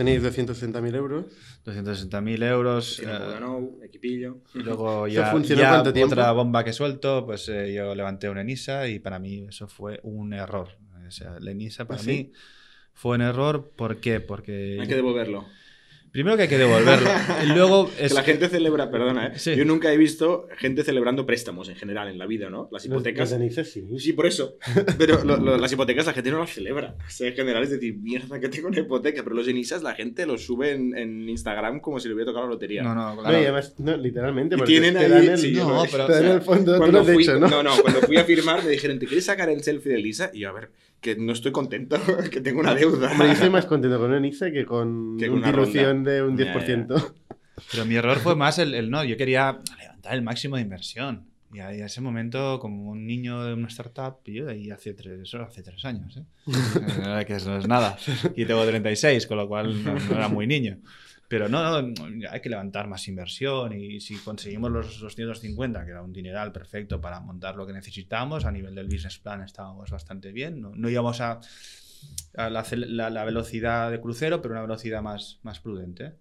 S2: Tenéis 260.000 euros.
S3: 260.000 euros.
S4: Tiene
S3: eh,
S4: un Boganov, equipillo.
S3: Y luego
S2: ¿Eso
S3: ya, ya
S2: cuánto tiempo?
S3: otra bomba que suelto, pues eh, yo levanté una ENISA y para mí eso fue un error. O sea, la ENISA para
S2: ¿Ah, sí?
S3: mí fue un error. ¿Por qué? Porque
S4: Hay que devolverlo.
S3: Primero que hay que devolverlo. y luego
S4: Que
S3: es...
S4: la gente celebra, perdona, ¿eh?
S3: Sí.
S4: Yo nunca he visto gente celebrando préstamos en general en la vida, ¿no? Las hipotecas.
S2: los de Nice, sí.
S4: Sí, por eso. Pero lo- lo- las hipotecas la gente no las celebra. O sea, en general es decir, mierda, que tengo una hipoteca. Pero los enisas la gente los sube en, en Instagram como si le hubiera tocado la lotería.
S3: No, no,
S2: No,
S3: claro.
S2: y además, no, literalmente,
S4: Y tienen
S2: te
S4: ahí-
S2: dan el,
S4: sí,
S3: No, pero-
S2: te dan el fondo, tú lo
S4: Cuando
S2: has
S4: fui,
S2: dicho, ¿no?
S4: no, no, cuando fui a firmar me dijeron, ¿te quieres sacar el selfie de Lisa? Y yo, a ver, que no estoy contento, que tengo una deuda.
S2: Hombre, yo estoy más contento con una Nice que con
S4: Que con
S2: una dilución de un
S4: Ya,
S2: 10%.
S3: Pero mi error fue más el, el no. Yo quería levantar el máximo de inversión. Y a, y a ese momento, como un niño de una startup, y yo de ahí hace tres, eso hace tres años, ¿eh? Eh, que eso no es nada. Y tengo 36, con lo cual no, no era muy niño. Pero no, no, hay que levantar más inversión y si conseguimos los 250, que era un dineral perfecto para montar lo que necesitábamos, a nivel del business plan estábamos bastante bien. No, no íbamos a, a la, la- la velocidad de crucero, pero una velocidad más, más prudente.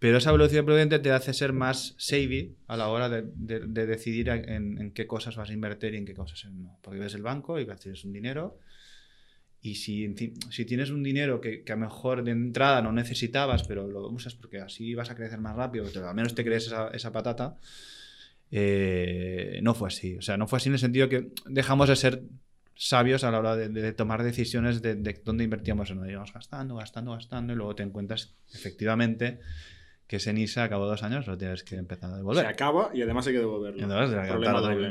S3: Pero esa velocidad prudente te hace ser más savvy a la hora de, de- de decidir en, en qué cosas vas a invertir y en qué cosas no. Porque ves el banco y tienes un dinero y si, si tienes un dinero que, que a lo mejor de entrada no necesitabas, pero lo usas porque así vas a crecer más rápido, al menos te crees esa, esa patata, eh, no fue así. O sea, no fue así en el sentido que dejamos de ser sabios a la hora de, de tomar decisiones de, de dónde invertíamos no. Íbamos gastando, gastando, gastando y luego te encuentras efectivamente que ese NISA a cabo de dos años lo tienes que empezar a
S4: Se
S3: devolver.
S4: acaba y además hay que devolverlo.
S3: Y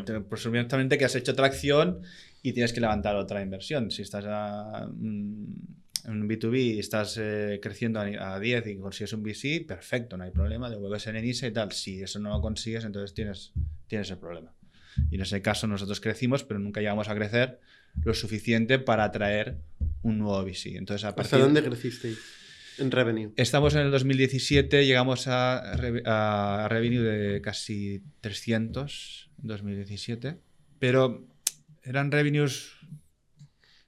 S3: otra- Pues supuestamente que has hecho tracción y tienes que levantar otra inversión. Si estás a, mm, en un B2B y estás eh, creciendo a, a 10 y consigues un VC, perfecto, no hay problema, devuelves en ENISA y tal. Si eso no lo consigues, entonces tienes, tienes el problema. Y en ese caso nosotros crecimos, pero nunca llegamos a crecer lo suficiente para atraer un nuevo VC. Entonces, a
S2: ¿Hasta
S3: partir
S2: dónde crecisteis? En revenue.
S3: Estamos en el 2017, llegamos a, a revenue de casi 300 en 2017, pero eran revenues...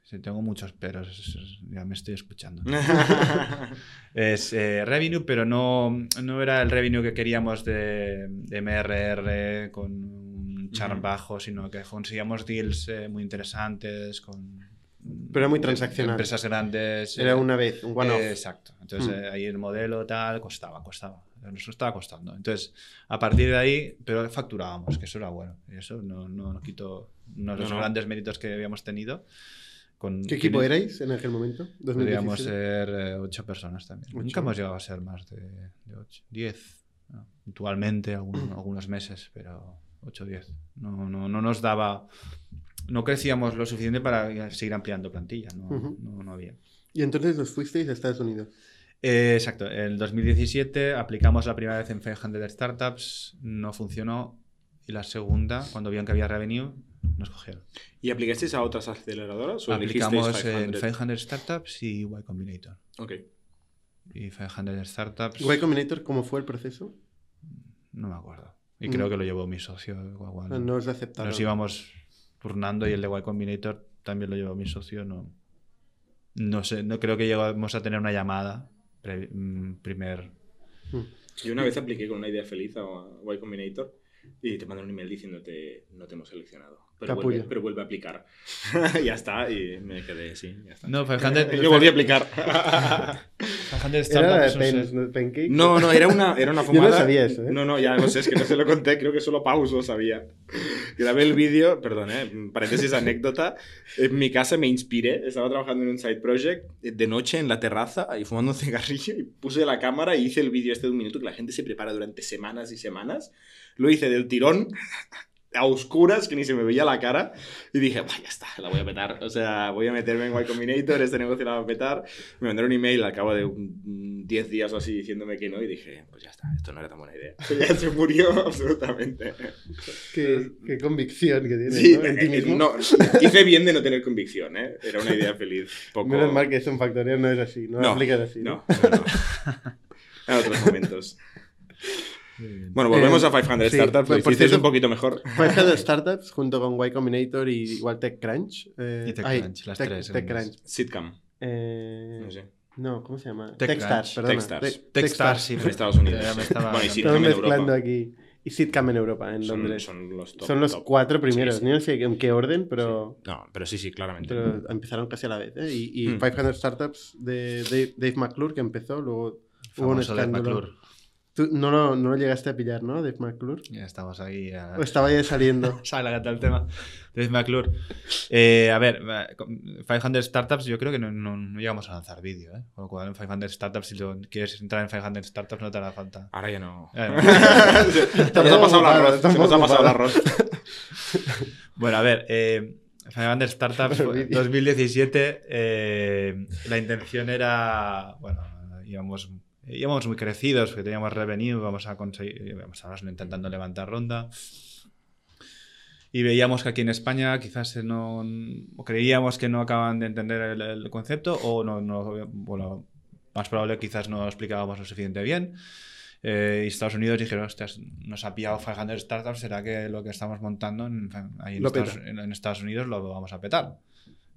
S3: Sí, tengo muchos peros, ya me estoy escuchando. Es eh, revenue, pero no, no era el revenue que queríamos de, de MRR con un
S4: Ujú.
S3: bajo, sino que conseguíamos deals eh, muy interesantes con
S2: Pero era muy transaccional.
S3: Empresas grandes.
S2: Era
S3: eh,
S2: una vez, un one-off.
S3: eh, exacto. Entonces
S2: Mm.
S3: eh, ahí el modelo tal costaba, costaba. Nos estaba costando. Entonces, a partir de ahí, pero facturábamos, que eso era bueno. Y eso no, no, no quito uno de los
S4: No,
S3: grandes méritos que habíamos tenido. Con,
S2: ¿Qué equipo
S3: tiene-
S2: erais en aquel momento?
S3: Podríamos
S2: 2017.
S3: ser eh, ocho personas también.
S2: Ocho.
S3: Nunca hemos llegado a ser más de, de ocho. Diez. Puntualmente, algún- algunos meses, pero ocho o diez. No, no, no nos daba. No crecíamos lo suficiente para seguir ampliando plantilla. No, no, no había.
S2: Y entonces os fuisteis a Estados Unidos.
S3: Eh, exacto. En 2017 aplicamos la primera vez en 500 Startups, no funcionó. Y la segunda, cuando vieron que había revenue, nos cogieron.
S4: ¿Y aplicasteis a otras aceleradoras? ¿O
S3: Aplicamos en
S4: 500?
S3: 500 Startups y Y Combinator.
S4: Ok.
S3: Y 500 Startups.
S2: Y Combinator, ¿cómo fue el proceso?
S3: No me acuerdo. Y
S2: Mm.
S3: creo que lo llevó mi socio. igual.
S2: Ah, No os aceptaron.
S3: Nos íbamos turnando y el de Y Combinator también lo llevó mi socio. No, no sé, no creo que llegamos a tener una llamada. pre- mm, primer.
S4: Yo una vez apliqué con una idea feliz a Y Combinator y te mandan un email diciéndote no te hemos seleccionado. Pero,
S2: Capullo.
S4: vuelve, pero vuelve a aplicar. ya está, y me quedé, sí, ya está.
S3: No, 500
S4: Yo volví a aplicar.
S3: 500
S2: Era la de. Pancake.
S4: No, no, era una, era una
S2: Yo no
S4: fumada.
S2: sabía eso, ¿eh?
S4: No, no, ya no sé, es que no se lo conté, creo que solo Paus lo sabía. Grabé el vídeo, perdón, eh, paréntesis anécdota. En mi casa me inspiré, estaba trabajando en un side project de noche en la terraza y fumando un cigarrillo y puse la cámara y hice el vídeo este de un minuto que la gente se prepara durante semanas y semanas. Lo hice del tirón. A oscuras, que ni se me veía la cara, y dije, "Buah, ya está, la voy a petar. O sea, voy a meterme en Y Combinator, este negocio la va a petar. Me mandaron un email al cabo de un- 10 días o así diciéndome que no, y dije, pues ya está, esto no era tan buena idea. Ya se murió absolutamente.
S2: Qué, qué convicción que tienes,
S4: Sí,
S2: ¿no? En ti mismo.
S4: no, hice bien de no tener convicción, ¿eh? Era una idea feliz. Poco...
S2: Menos mal que eso en Factorial no es así, no,
S4: No,
S2: aplicas así.
S4: No, no, no. En otros momentos. Bueno, volvemos
S2: Eh,
S4: a 500
S2: sí,
S4: Startups. Lo
S2: por cierto-
S4: un poquito mejor.
S2: 500 Startups junto con Y Combinator y igual TechCrunch. Eh,
S3: Y TechCrunch, las tres grandes.
S2: TechCrunch.
S4: Sitcam.
S2: Eh,
S4: No sé.
S2: no, ¿cómo se llama? Techstars, perdona.
S4: Techstars.
S2: Te-
S3: Techstars, sí.
S4: En Estados Unidos.
S3: Ya me estaba-
S4: Bueno, y Sitcam en
S2: mezclando
S4: Europa.
S2: aquí. Y Sitcam en Europa, en
S4: Son,
S2: Londres.
S4: son los top,
S2: Son los
S4: top.
S2: cuatro primeros.
S4: Sí, sí.
S2: No sé en qué orden, pero,
S4: No, pero sí, sí, claramente.
S2: pero empezaron casi a la vez. ¿eh? Y, y
S4: Hmm.
S2: 500 Startups de Dave, Dave McClure, que empezó, luego hubo un
S3: Famoso Dave
S2: escándalo.
S3: McClure.
S2: Tú no lo, no lo llegaste a pillar, ¿no? Dave McClure.
S3: Ya estamos ahí. a-
S2: O estaba ya saliendo.
S3: Sale la el tema. Dave McClure. Eh, a ver, eh, con 500 Startups, yo creo que no, no- no llegamos a lanzar vídeo. ¿eh? Con lo cual, en 500 Startups, si lo- quieres entrar en 500 Startups, no te hará falta.
S4: Ahora ya no.
S3: Ya no.
S4: nos ha pasado el arroz. Se nos ha pasado el arroz.
S3: Bueno, a ver, eh, 500 Startups
S2: El
S3: fue-
S2: vídeo.
S3: 2017, eh, la intención era, bueno, íbamos, íbamos muy crecidos, porque teníamos revenue, vamos a conseguir, íbamos ahora intentando levantar ronda. Y veíamos que aquí en España quizás no, o creíamos que no acaban de entender el, el concepto o no, no, bueno, más probable quizás no lo explicábamos lo suficiente bien. Eh, y Estados Unidos dijeron, nos ha pillado 500 startups, ¿será que lo que estamos montando en, ahí en, Estados, en- en Estados Unidos lo vamos a petar?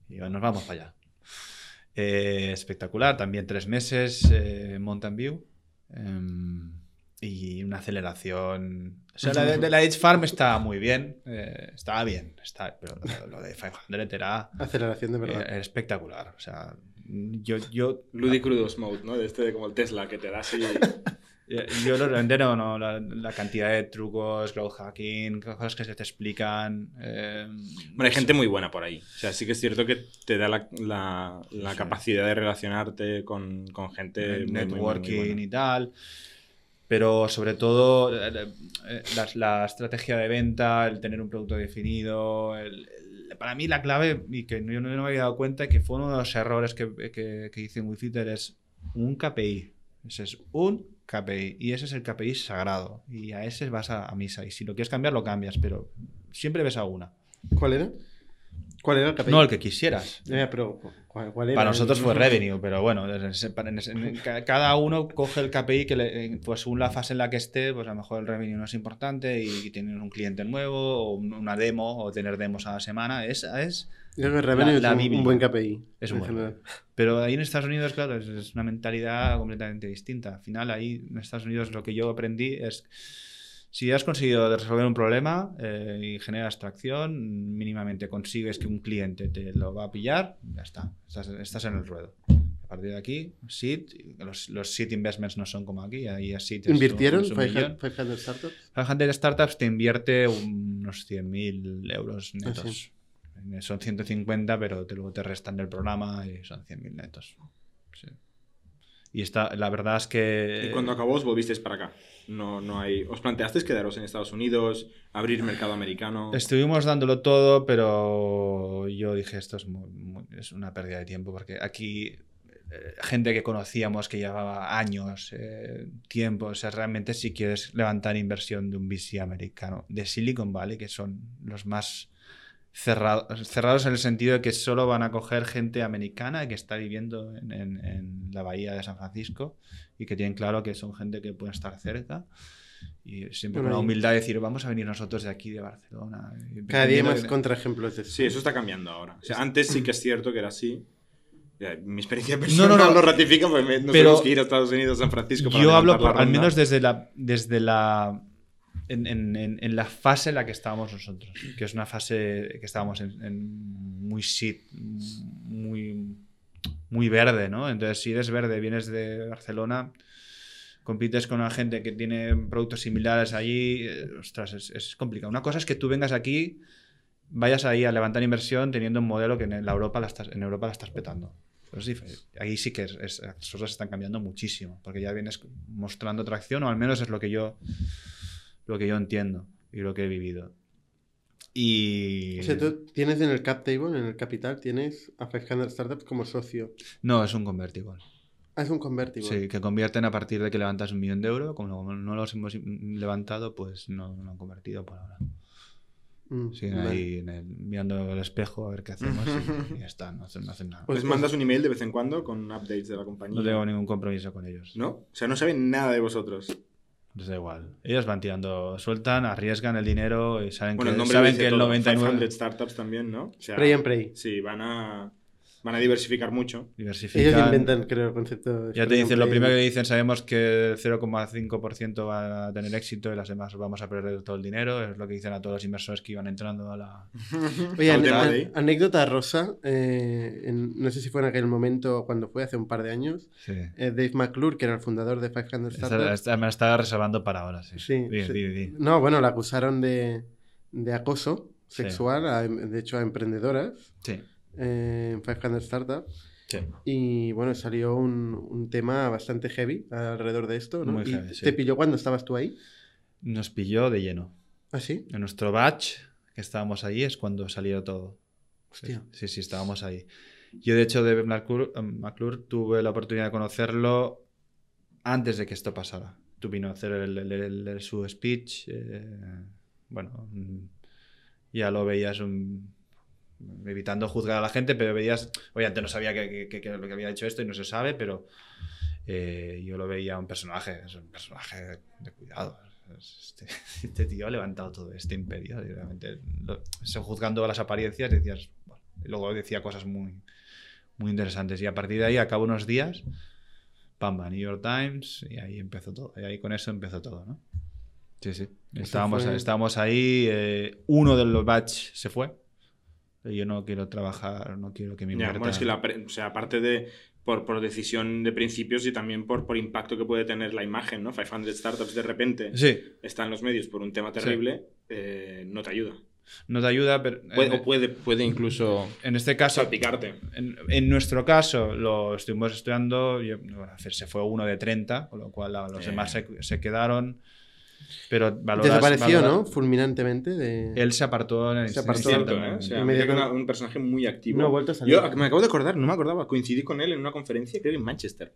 S3: Y nos vamos para allá. Eh, espectacular, también tres meses eh, Mountain View. em, y una aceleración. O sea, la de, de la Edge Farm está muy bien. eh, estaba bien. Está, pero lo, lo de 500 era,
S2: Aceleración de verdad.
S3: era espectacular. O sea, yo, yo,
S4: Ludicrudos mode, ¿no? De este de como el Tesla que te da así.
S3: yo lo realmente no, no, la, la cantidad de trucos, growth hacking, cosas que se te explican. eh,
S4: Bueno, hay gente muy buena por ahí. O sea, sí que es cierto que te da la, la- la
S3: Sí.
S4: capacidad de relacionarte con, con gente
S3: el
S4: muy, muy, muy, muy
S3: networking y tal. Pero sobre todo eh, eh, la, la estrategia de venta, el tener un producto definido. el- el- para mí la clave, y que yo no, no me había dado cuenta, que fue uno de los errores que, que, que hice en WeFitter, es un KPI. Ese es un KPI. Y ese es el KPI sagrado. Y a ese vas a, a misa. Y si lo quieres cambiar, lo cambias. Pero siempre ves a una.
S2: ¿Cuál era? ¿Cuál era el KPI?
S3: No el que quisieras.
S2: Eh, pero, ¿cuál, cuál era?
S3: Para nosotros fue revenue, pero bueno, en ese- en ese- en ca- cada uno coge el KPI que, le- eh, pues según la fase en la que esté, pues a lo mejor el revenue no es importante y, tienen un cliente nuevo o un- una demo o tener demos a la semana. Esa es.
S2: Yo creo que Revenue
S3: La-
S2: es
S3: la
S2: un,
S3: Biblia.
S2: un buen KPI.
S3: Es un
S2: en
S3: buen. Pero ahí en Estados Unidos, claro, es, es una mentalidad completamente distinta. Al final, ahí en Estados Unidos lo que yo aprendí es Si has conseguido resolver un problema eh, y generas tracción, mínimamente consigues que un cliente te lo va a pillar, ya está, estás, estás en el ruedo. A partir de aquí, seed, los, los seed investments no son como aquí, ahí es es un-
S2: ¿Invirtieron
S3: es un
S2: 500
S3: millón.
S2: 500 startups?
S3: 500 Startups te invierte unos 100.000 euros
S2: Ah,
S3: netos. Son 150, pero te, luego te restan del programa y son 100.000 netos. Sí. Y está, la verdad es que...
S4: Y cuando acabó os volvisteis para acá. No, no hay... ¿Os planteasteis quedaros en Estados Unidos, abrir mercado americano?
S3: Estuvimos dándolo todo, pero yo dije, esto es, muy- muy- es una pérdida de tiempo, porque aquí eh, gente que conocíamos que llevaba años, eh, tiempo, o sea, realmente si quieres levantar inversión de un VC americano, de Silicon Valley, que son los más cerrados, cerrados en el sentido de que solo van a coger gente americana que está viviendo en, en- en la bahía de San Francisco y que tienen claro que son gente que puede estar cerca. Y siempre con la humildad de decir, vamos a venir nosotros de aquí, de Barcelona.
S2: Cada día más contraejemplos de.
S4: Sí, eso está cambiando ahora. O sea, antes sí que es cierto que era así. Mi experiencia
S3: No,
S4: personal
S3: no, no.
S4: lo ratifica, porque me- nos
S3: Pero-
S4: tenemos que ir a Estados Unidos, San Francisco. para
S3: Yo hablo por- al menos desde la, desde la en, la fase en la que estábamos nosotros, que es una fase que estábamos en, muy muy, verde, ¿no? Entonces, si eres verde, vienes de Barcelona, compites con una gente que tiene productos similares allí, eh, ostras, es, complicado. Una cosa es que tú vengas aquí, vayas ahí a levantar inversión teniendo un modelo que en la Europa la estás, en Europa la estás petando. Ahí sí que es- las cosas están cambiando muchísimo, porque ya vienes mostrando tracción, o al menos es lo que yo, lo que yo entiendo y lo que he vivido. Y...
S2: O sea, tú tienes en el cap table, en el capital, tienes a 500 startups como socio.
S3: No, es un convertible.
S2: Ah, es un convertible.
S3: Sí, que convierten a partir de que levantas un millón de euros. Como no los hemos levantado, pues no, no han convertido por ahora.
S2: Mm,
S3: Siguen
S2: vale.
S3: ahí en el- mirando el espejo a ver qué hacemos y, y ya está, no hacen, no hacen nada.
S2: Pues-
S4: ¿Les mandas un email de vez en cuando con updates de la compañía?
S3: no tengo ningún compromiso con ellos.
S4: ¿No? O sea, no saben nada de vosotros.
S3: Les da igual. Ellos van tirando, sueltan, arriesgan el dinero y saben
S4: Bueno, el
S3: que, saben que el
S4: todo.
S3: 99
S4: 500 startups también, ¿no? O sea,
S2: Pray and pray.
S4: Sí, van a, van a diversificar mucho.
S3: diversifican.
S2: Ellos inventan, creo, el concepto. de
S3: Ya te dicen, lo primero que dicen, sabemos que el 0,5% va a tener éxito y las demás vamos a perder todo el dinero. Es lo que dicen a todos los inversores que iban entrando a la...
S2: Oye, an- anécdota rosa. eh, en- no sé si fue en aquel momento cuando fue, hace un par de años.
S3: Sí.
S2: eh, Dave McClure, que era el fundador de 500
S3: Esta-
S2: Startups.
S3: esta- me la estaba reservando para ahora, sí.
S2: Sí,
S3: Di,
S2: sí.
S3: di.
S2: No, bueno, la acusaron de, de acoso
S3: Sí.
S2: sexual, a- de hecho, a emprendedoras
S3: Sí.
S2: Eh, en 500 Startups.
S3: Sí.
S2: Y bueno, salió un, un tema bastante heavy alrededor de esto, ¿no?
S3: Muy
S2: ¿Y
S3: heavy, sí.
S2: ¿Te pilló cuando estabas tú ahí?
S3: Nos pilló de lleno.
S2: ¿Ah, sí?
S3: En nuestro batch, que estábamos allí, es cuando salió todo.
S2: Hostia.
S3: Sí, sí, estábamos ahí. Yo, de hecho, de McClure, eh, McClure tuve la oportunidad de conocerlo antes de que esto pasara. Tú vino a hacer el- el- el- el- su speech. eh, bueno, mm, ya lo veías un- evitando juzgar a la gente, pero veías, obviamente no sabía que, que- lo que había hecho esto y no se sabe, pero eh, yo lo veía un personaje, es un personaje de cuidado. Este, este tío ha levantado todo este imperio. y realmente, lo- juzgando a las apariencias, decías. bueno, y luego decía cosas muy, muy interesantes. Y a partir de ahí, a cabo unos días, pamba, New York Times, y ahí empezó todo. Y ahí con eso empezó todo, ¿no? Sí, sí. Estábamos,
S2: fue-
S3: estábamos ahí. eh, uno de los batch se fue. Yo no quiero trabajar, no quiero que mi invierta-
S4: bueno, es que la o sea, aparte de por, por decisión de principios y también por, por impacto que puede tener la imagen, ¿no? 500 startups de repente
S3: Sí,
S4: está en los medios por un tema terrible, eh, no te ayuda.
S3: nos ayuda, pero
S4: Puede,
S3: en,
S4: o puede, puede incluso
S3: en este caso,
S4: salpicarte.
S3: En, en nuestro caso, lo estuvimos estudiando, yo- bueno, se fue uno de 30, con lo cual los
S4: Eh.
S3: demás se, se quedaron. Pero valoras,
S2: Desapareció,
S3: valoras-
S2: ¿no? Fulminantemente de...
S3: Él se apartó en el
S2: Se apartó.
S4: Cierto, ¿eh? O sea,
S2: Inmediato-
S4: era una- un personaje muy activo.
S2: No ha vuelto a salir.
S4: Yo me acabo de acordar, no me acordaba, coincidí con él en una conferencia, creo que en Manchester,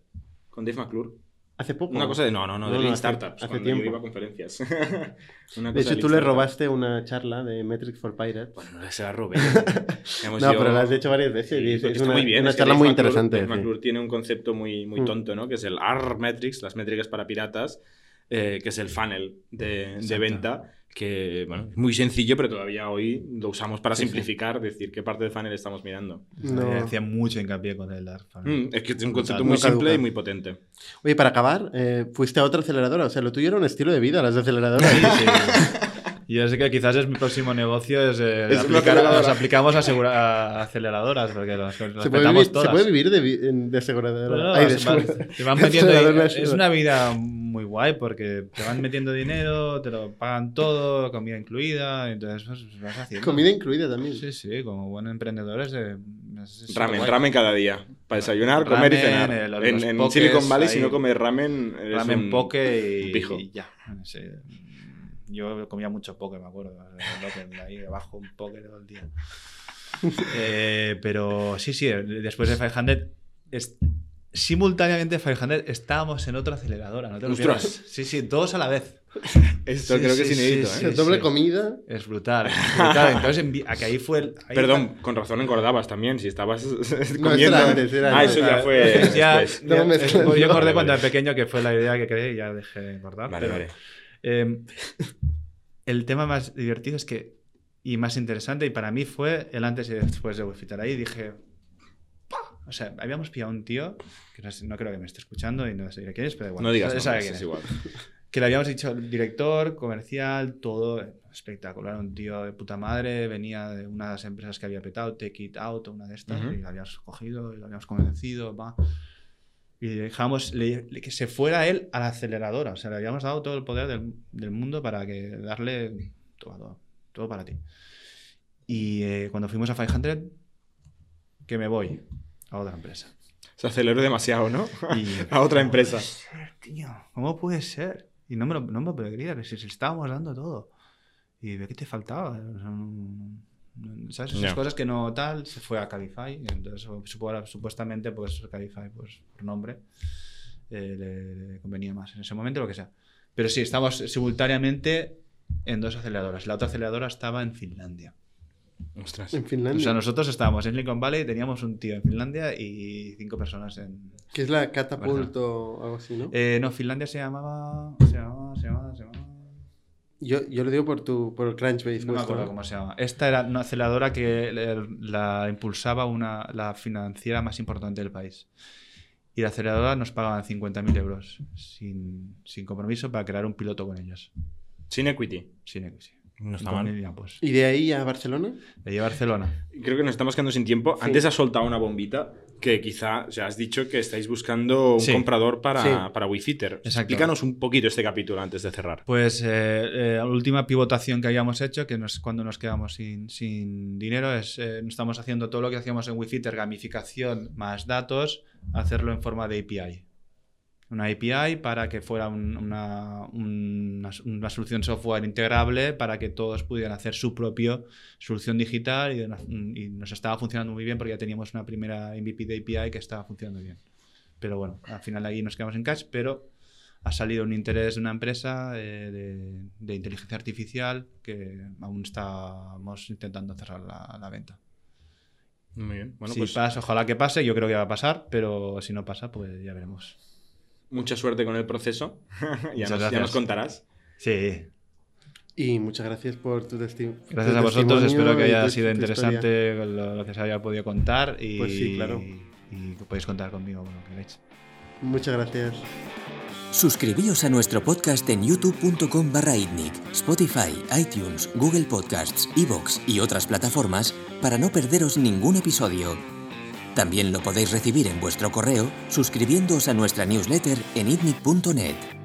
S4: con Dave McClure.
S2: Hace poco.
S4: Una cosa de, no, no, no,
S2: No,
S4: de
S2: no,
S4: Lean
S2: hace-
S4: Startups,
S2: hace
S4: cuando
S2: tiempo.
S4: yo iba a conferencias. Una
S2: De
S4: cosa
S2: hecho, tú
S4: Lean
S2: le robaste una charla de Metrics for Pirates.
S4: Bueno, no se la robé.
S2: No,
S4: yo-
S2: pero la has hecho varias veces.
S4: Sí,
S2: y es, una,
S4: muy bien.
S2: una
S4: es
S2: charla muy
S4: McClure-
S2: interesante.
S4: Dave
S2: sí.
S4: McClure tiene un concepto muy, muy
S2: Mm.
S4: tonto, ¿no? Que es el R Metrics, las métricas para piratas. Eh, que es el funnel de, de venta, que bueno, es muy sencillo, pero todavía hoy lo usamos para
S2: Sí, sí.
S4: simplificar, decir qué parte del funnel estamos mirando.
S2: No.
S3: Hacía mucho hincapié con el Dark Funnel.
S4: Mm, es que es un concepto
S2: No
S4: muy
S2: caduca.
S4: simple y muy potente.
S2: Oye, para acabar, eh, fuiste a otra aceleradora. O sea, lo tuyo era un estilo de vida, las aceleradoras.
S3: Sí. Y yo sé que quizás es mi próximo negocio es, eh,
S4: Es
S3: aplicar,
S4: aceleradora.
S3: nos aplicamos a, asegura- a aceleradoras porque las, las
S2: ¿Se puede, vivir, se
S3: todas.
S2: puede vivir de, de aseguradora.
S3: Bueno,
S2: Ay, de
S3: se van-
S2: asegura-
S3: te van
S2: de
S3: metiendo
S2: aceleradora,
S3: di- es una vida muy guay porque te van metiendo dinero, te lo pagan todo, comida incluida, entonces pues, vas haciendo.
S2: Comida incluida también.
S3: Sí, sí, como buenos emprendedores. eh, es- es
S4: Ramen, ramen cada día. Para desayunar, comer y cenar.
S3: eh, los-
S4: en
S3: los
S4: en
S3: pokés
S4: Silicon Valley, si no comes ramen, eres
S3: Ramen
S4: un
S3: poke y,
S4: pijo.
S3: y ya. Sí. Yo comía mucho poke, me acuerdo. Que ahí abajo un poke todo el día. Eh, pero sí, sí, después de 500, es- simultáneamente 500 estábamos en otra aceleradora. ¿no te lo
S4: Ostras.
S3: Sí, sí, todos a la vez.
S4: Esto
S3: Sí,
S4: creo que
S3: sí,
S4: es inédito,
S3: sí,
S4: ¿eh?
S2: Doble comida.
S3: Es brutal. es brutal. Entonces, envi- a que ahí fue el. ahí
S4: Perdón, con razón engordabas también, si estabas
S2: No,
S4: comiendo.
S2: era antes, era
S4: ah, eso ya fue
S3: ya, ya-
S2: No me mezclas,
S3: pues yo
S2: no.
S3: acordé cuando era pequeño que fue la idea que creé y ya dejé de engordar.
S4: Vale,
S3: pero,
S4: vale.
S3: eh, el tema más divertido es que, y más interesante, y para mí fue el antes y después de Wifitar. Ahí dije. O sea, habíamos pillado a un tío, que no, sé- no creo que me esté escuchando y no sé quién es, pero igual.
S4: No digas
S3: Sabe-
S4: nombres, es igual.
S3: Que le habíamos dicho director, comercial, todo espectacular. Un tío de puta madre, venía de una de las empresas que había petado, Take It Out, una de estas,
S4: Ujú.
S3: y lo habíamos cogido, y lo habíamos convencido, va. Y dejamos le- le- que se fuera él a la aceleradora. O sea, le habíamos dado todo el poder del, del mundo para que darle todo, todo, todo para ti. Y eh, cuando fuimos a 500, que me voy a otra empresa.
S4: Se aceleró demasiado, ¿no?
S3: Y,
S4: A otra empresa.
S3: tío, ¿cómo puede ser? Y no me lo, no me lo puedo creer, si, si estábamos dando todo. Y ve que te faltaba. ¿Sabes? Esas cosas que no tal, se fue a Cabify. Entonces, supuestamente, pues Cabify, pues por nombre, eh, le, le convenía más en ese momento, lo que sea. Pero sí, estábamos simultáneamente en dos aceleradoras. La otra aceleradora estaba en Finlandia.
S4: Ostras.
S2: En
S3: O
S2: Finlandia.
S3: sea, nosotros estábamos en Silicon Valley, teníamos un tío en Finlandia y cinco personas en,
S2: Que es la Catapult o algo así, ¿no?
S3: Eh, no, Finlandia se llamaba. Se llamaba. Se llamaba. Se llamaba.
S2: Yo, yo lo digo por tu por el Crunchbase.
S3: No me acuerdo
S2: ¿no?
S3: cómo se llama. Esta era una aceleradora que la impulsaba una, la financiera más importante del país. Y la aceleradora nos pagaban 50.000 euros sin, sin compromiso para crear un piloto con ellos.
S4: Sin equity.
S3: Sin equity.
S4: No está
S3: 5.000
S4: mal.
S3: ya, pues.
S2: ¿Y de ahí a Barcelona?
S3: De allí a Barcelona.
S4: Creo que nos estamos quedando sin tiempo.
S2: Sí.
S4: Antes has soltado una bombita que quizá, sea, has dicho que estáis buscando un
S3: Sí.
S4: comprador para,
S2: Sí.
S4: para Wifitter.
S3: Exacto.
S4: Explícanos un poquito este capítulo antes de cerrar.
S3: Pues eh, eh, la última pivotación que habíamos hecho, que nos, cuando nos quedamos sin, sin dinero, es eh, estamos haciendo todo lo que hacíamos en Wifitter, gamificación más datos, hacerlo en forma de API. Una API para que fuera un- una, una, una solución software integrable para que todos pudieran hacer su propia solución digital y, de una- y nos estaba funcionando muy bien porque ya teníamos una primera MVP de API que estaba funcionando bien. Pero bueno, al final ahí nos quedamos en cash, pero ha salido un interés de una empresa eh, de, de inteligencia artificial que aún estamos intentando cerrar la, la venta.
S4: Muy bien. Bueno,
S3: si
S4: pues
S3: pasa, ojalá que pase, yo creo que va a pasar, pero si no pasa, pues ya veremos.
S4: Mucha suerte con el proceso. ya,
S3: Muchas
S4: nos, ya
S3: gracias.
S4: nos contarás.
S3: Sí,
S2: Y muchas gracias por tu, testi-
S3: gracias
S2: tu
S3: a vosotros,
S2: testimonio
S3: espero que haya
S2: tu-
S3: sido
S2: tu
S3: interesante lo, lo que se haya podido contar y,
S2: Pues sí, claro.
S3: y que podéis contar conmigo con lo que queráis.
S2: Muchas gracias.
S1: Suscribíos a nuestro podcast en youtube.com barra Spotify, iTunes, Google Podcasts, Evox y otras plataformas para no perderos ningún episodio. También lo podéis recibir en vuestro correo suscribiéndoos a nuestra newsletter en itnic.net.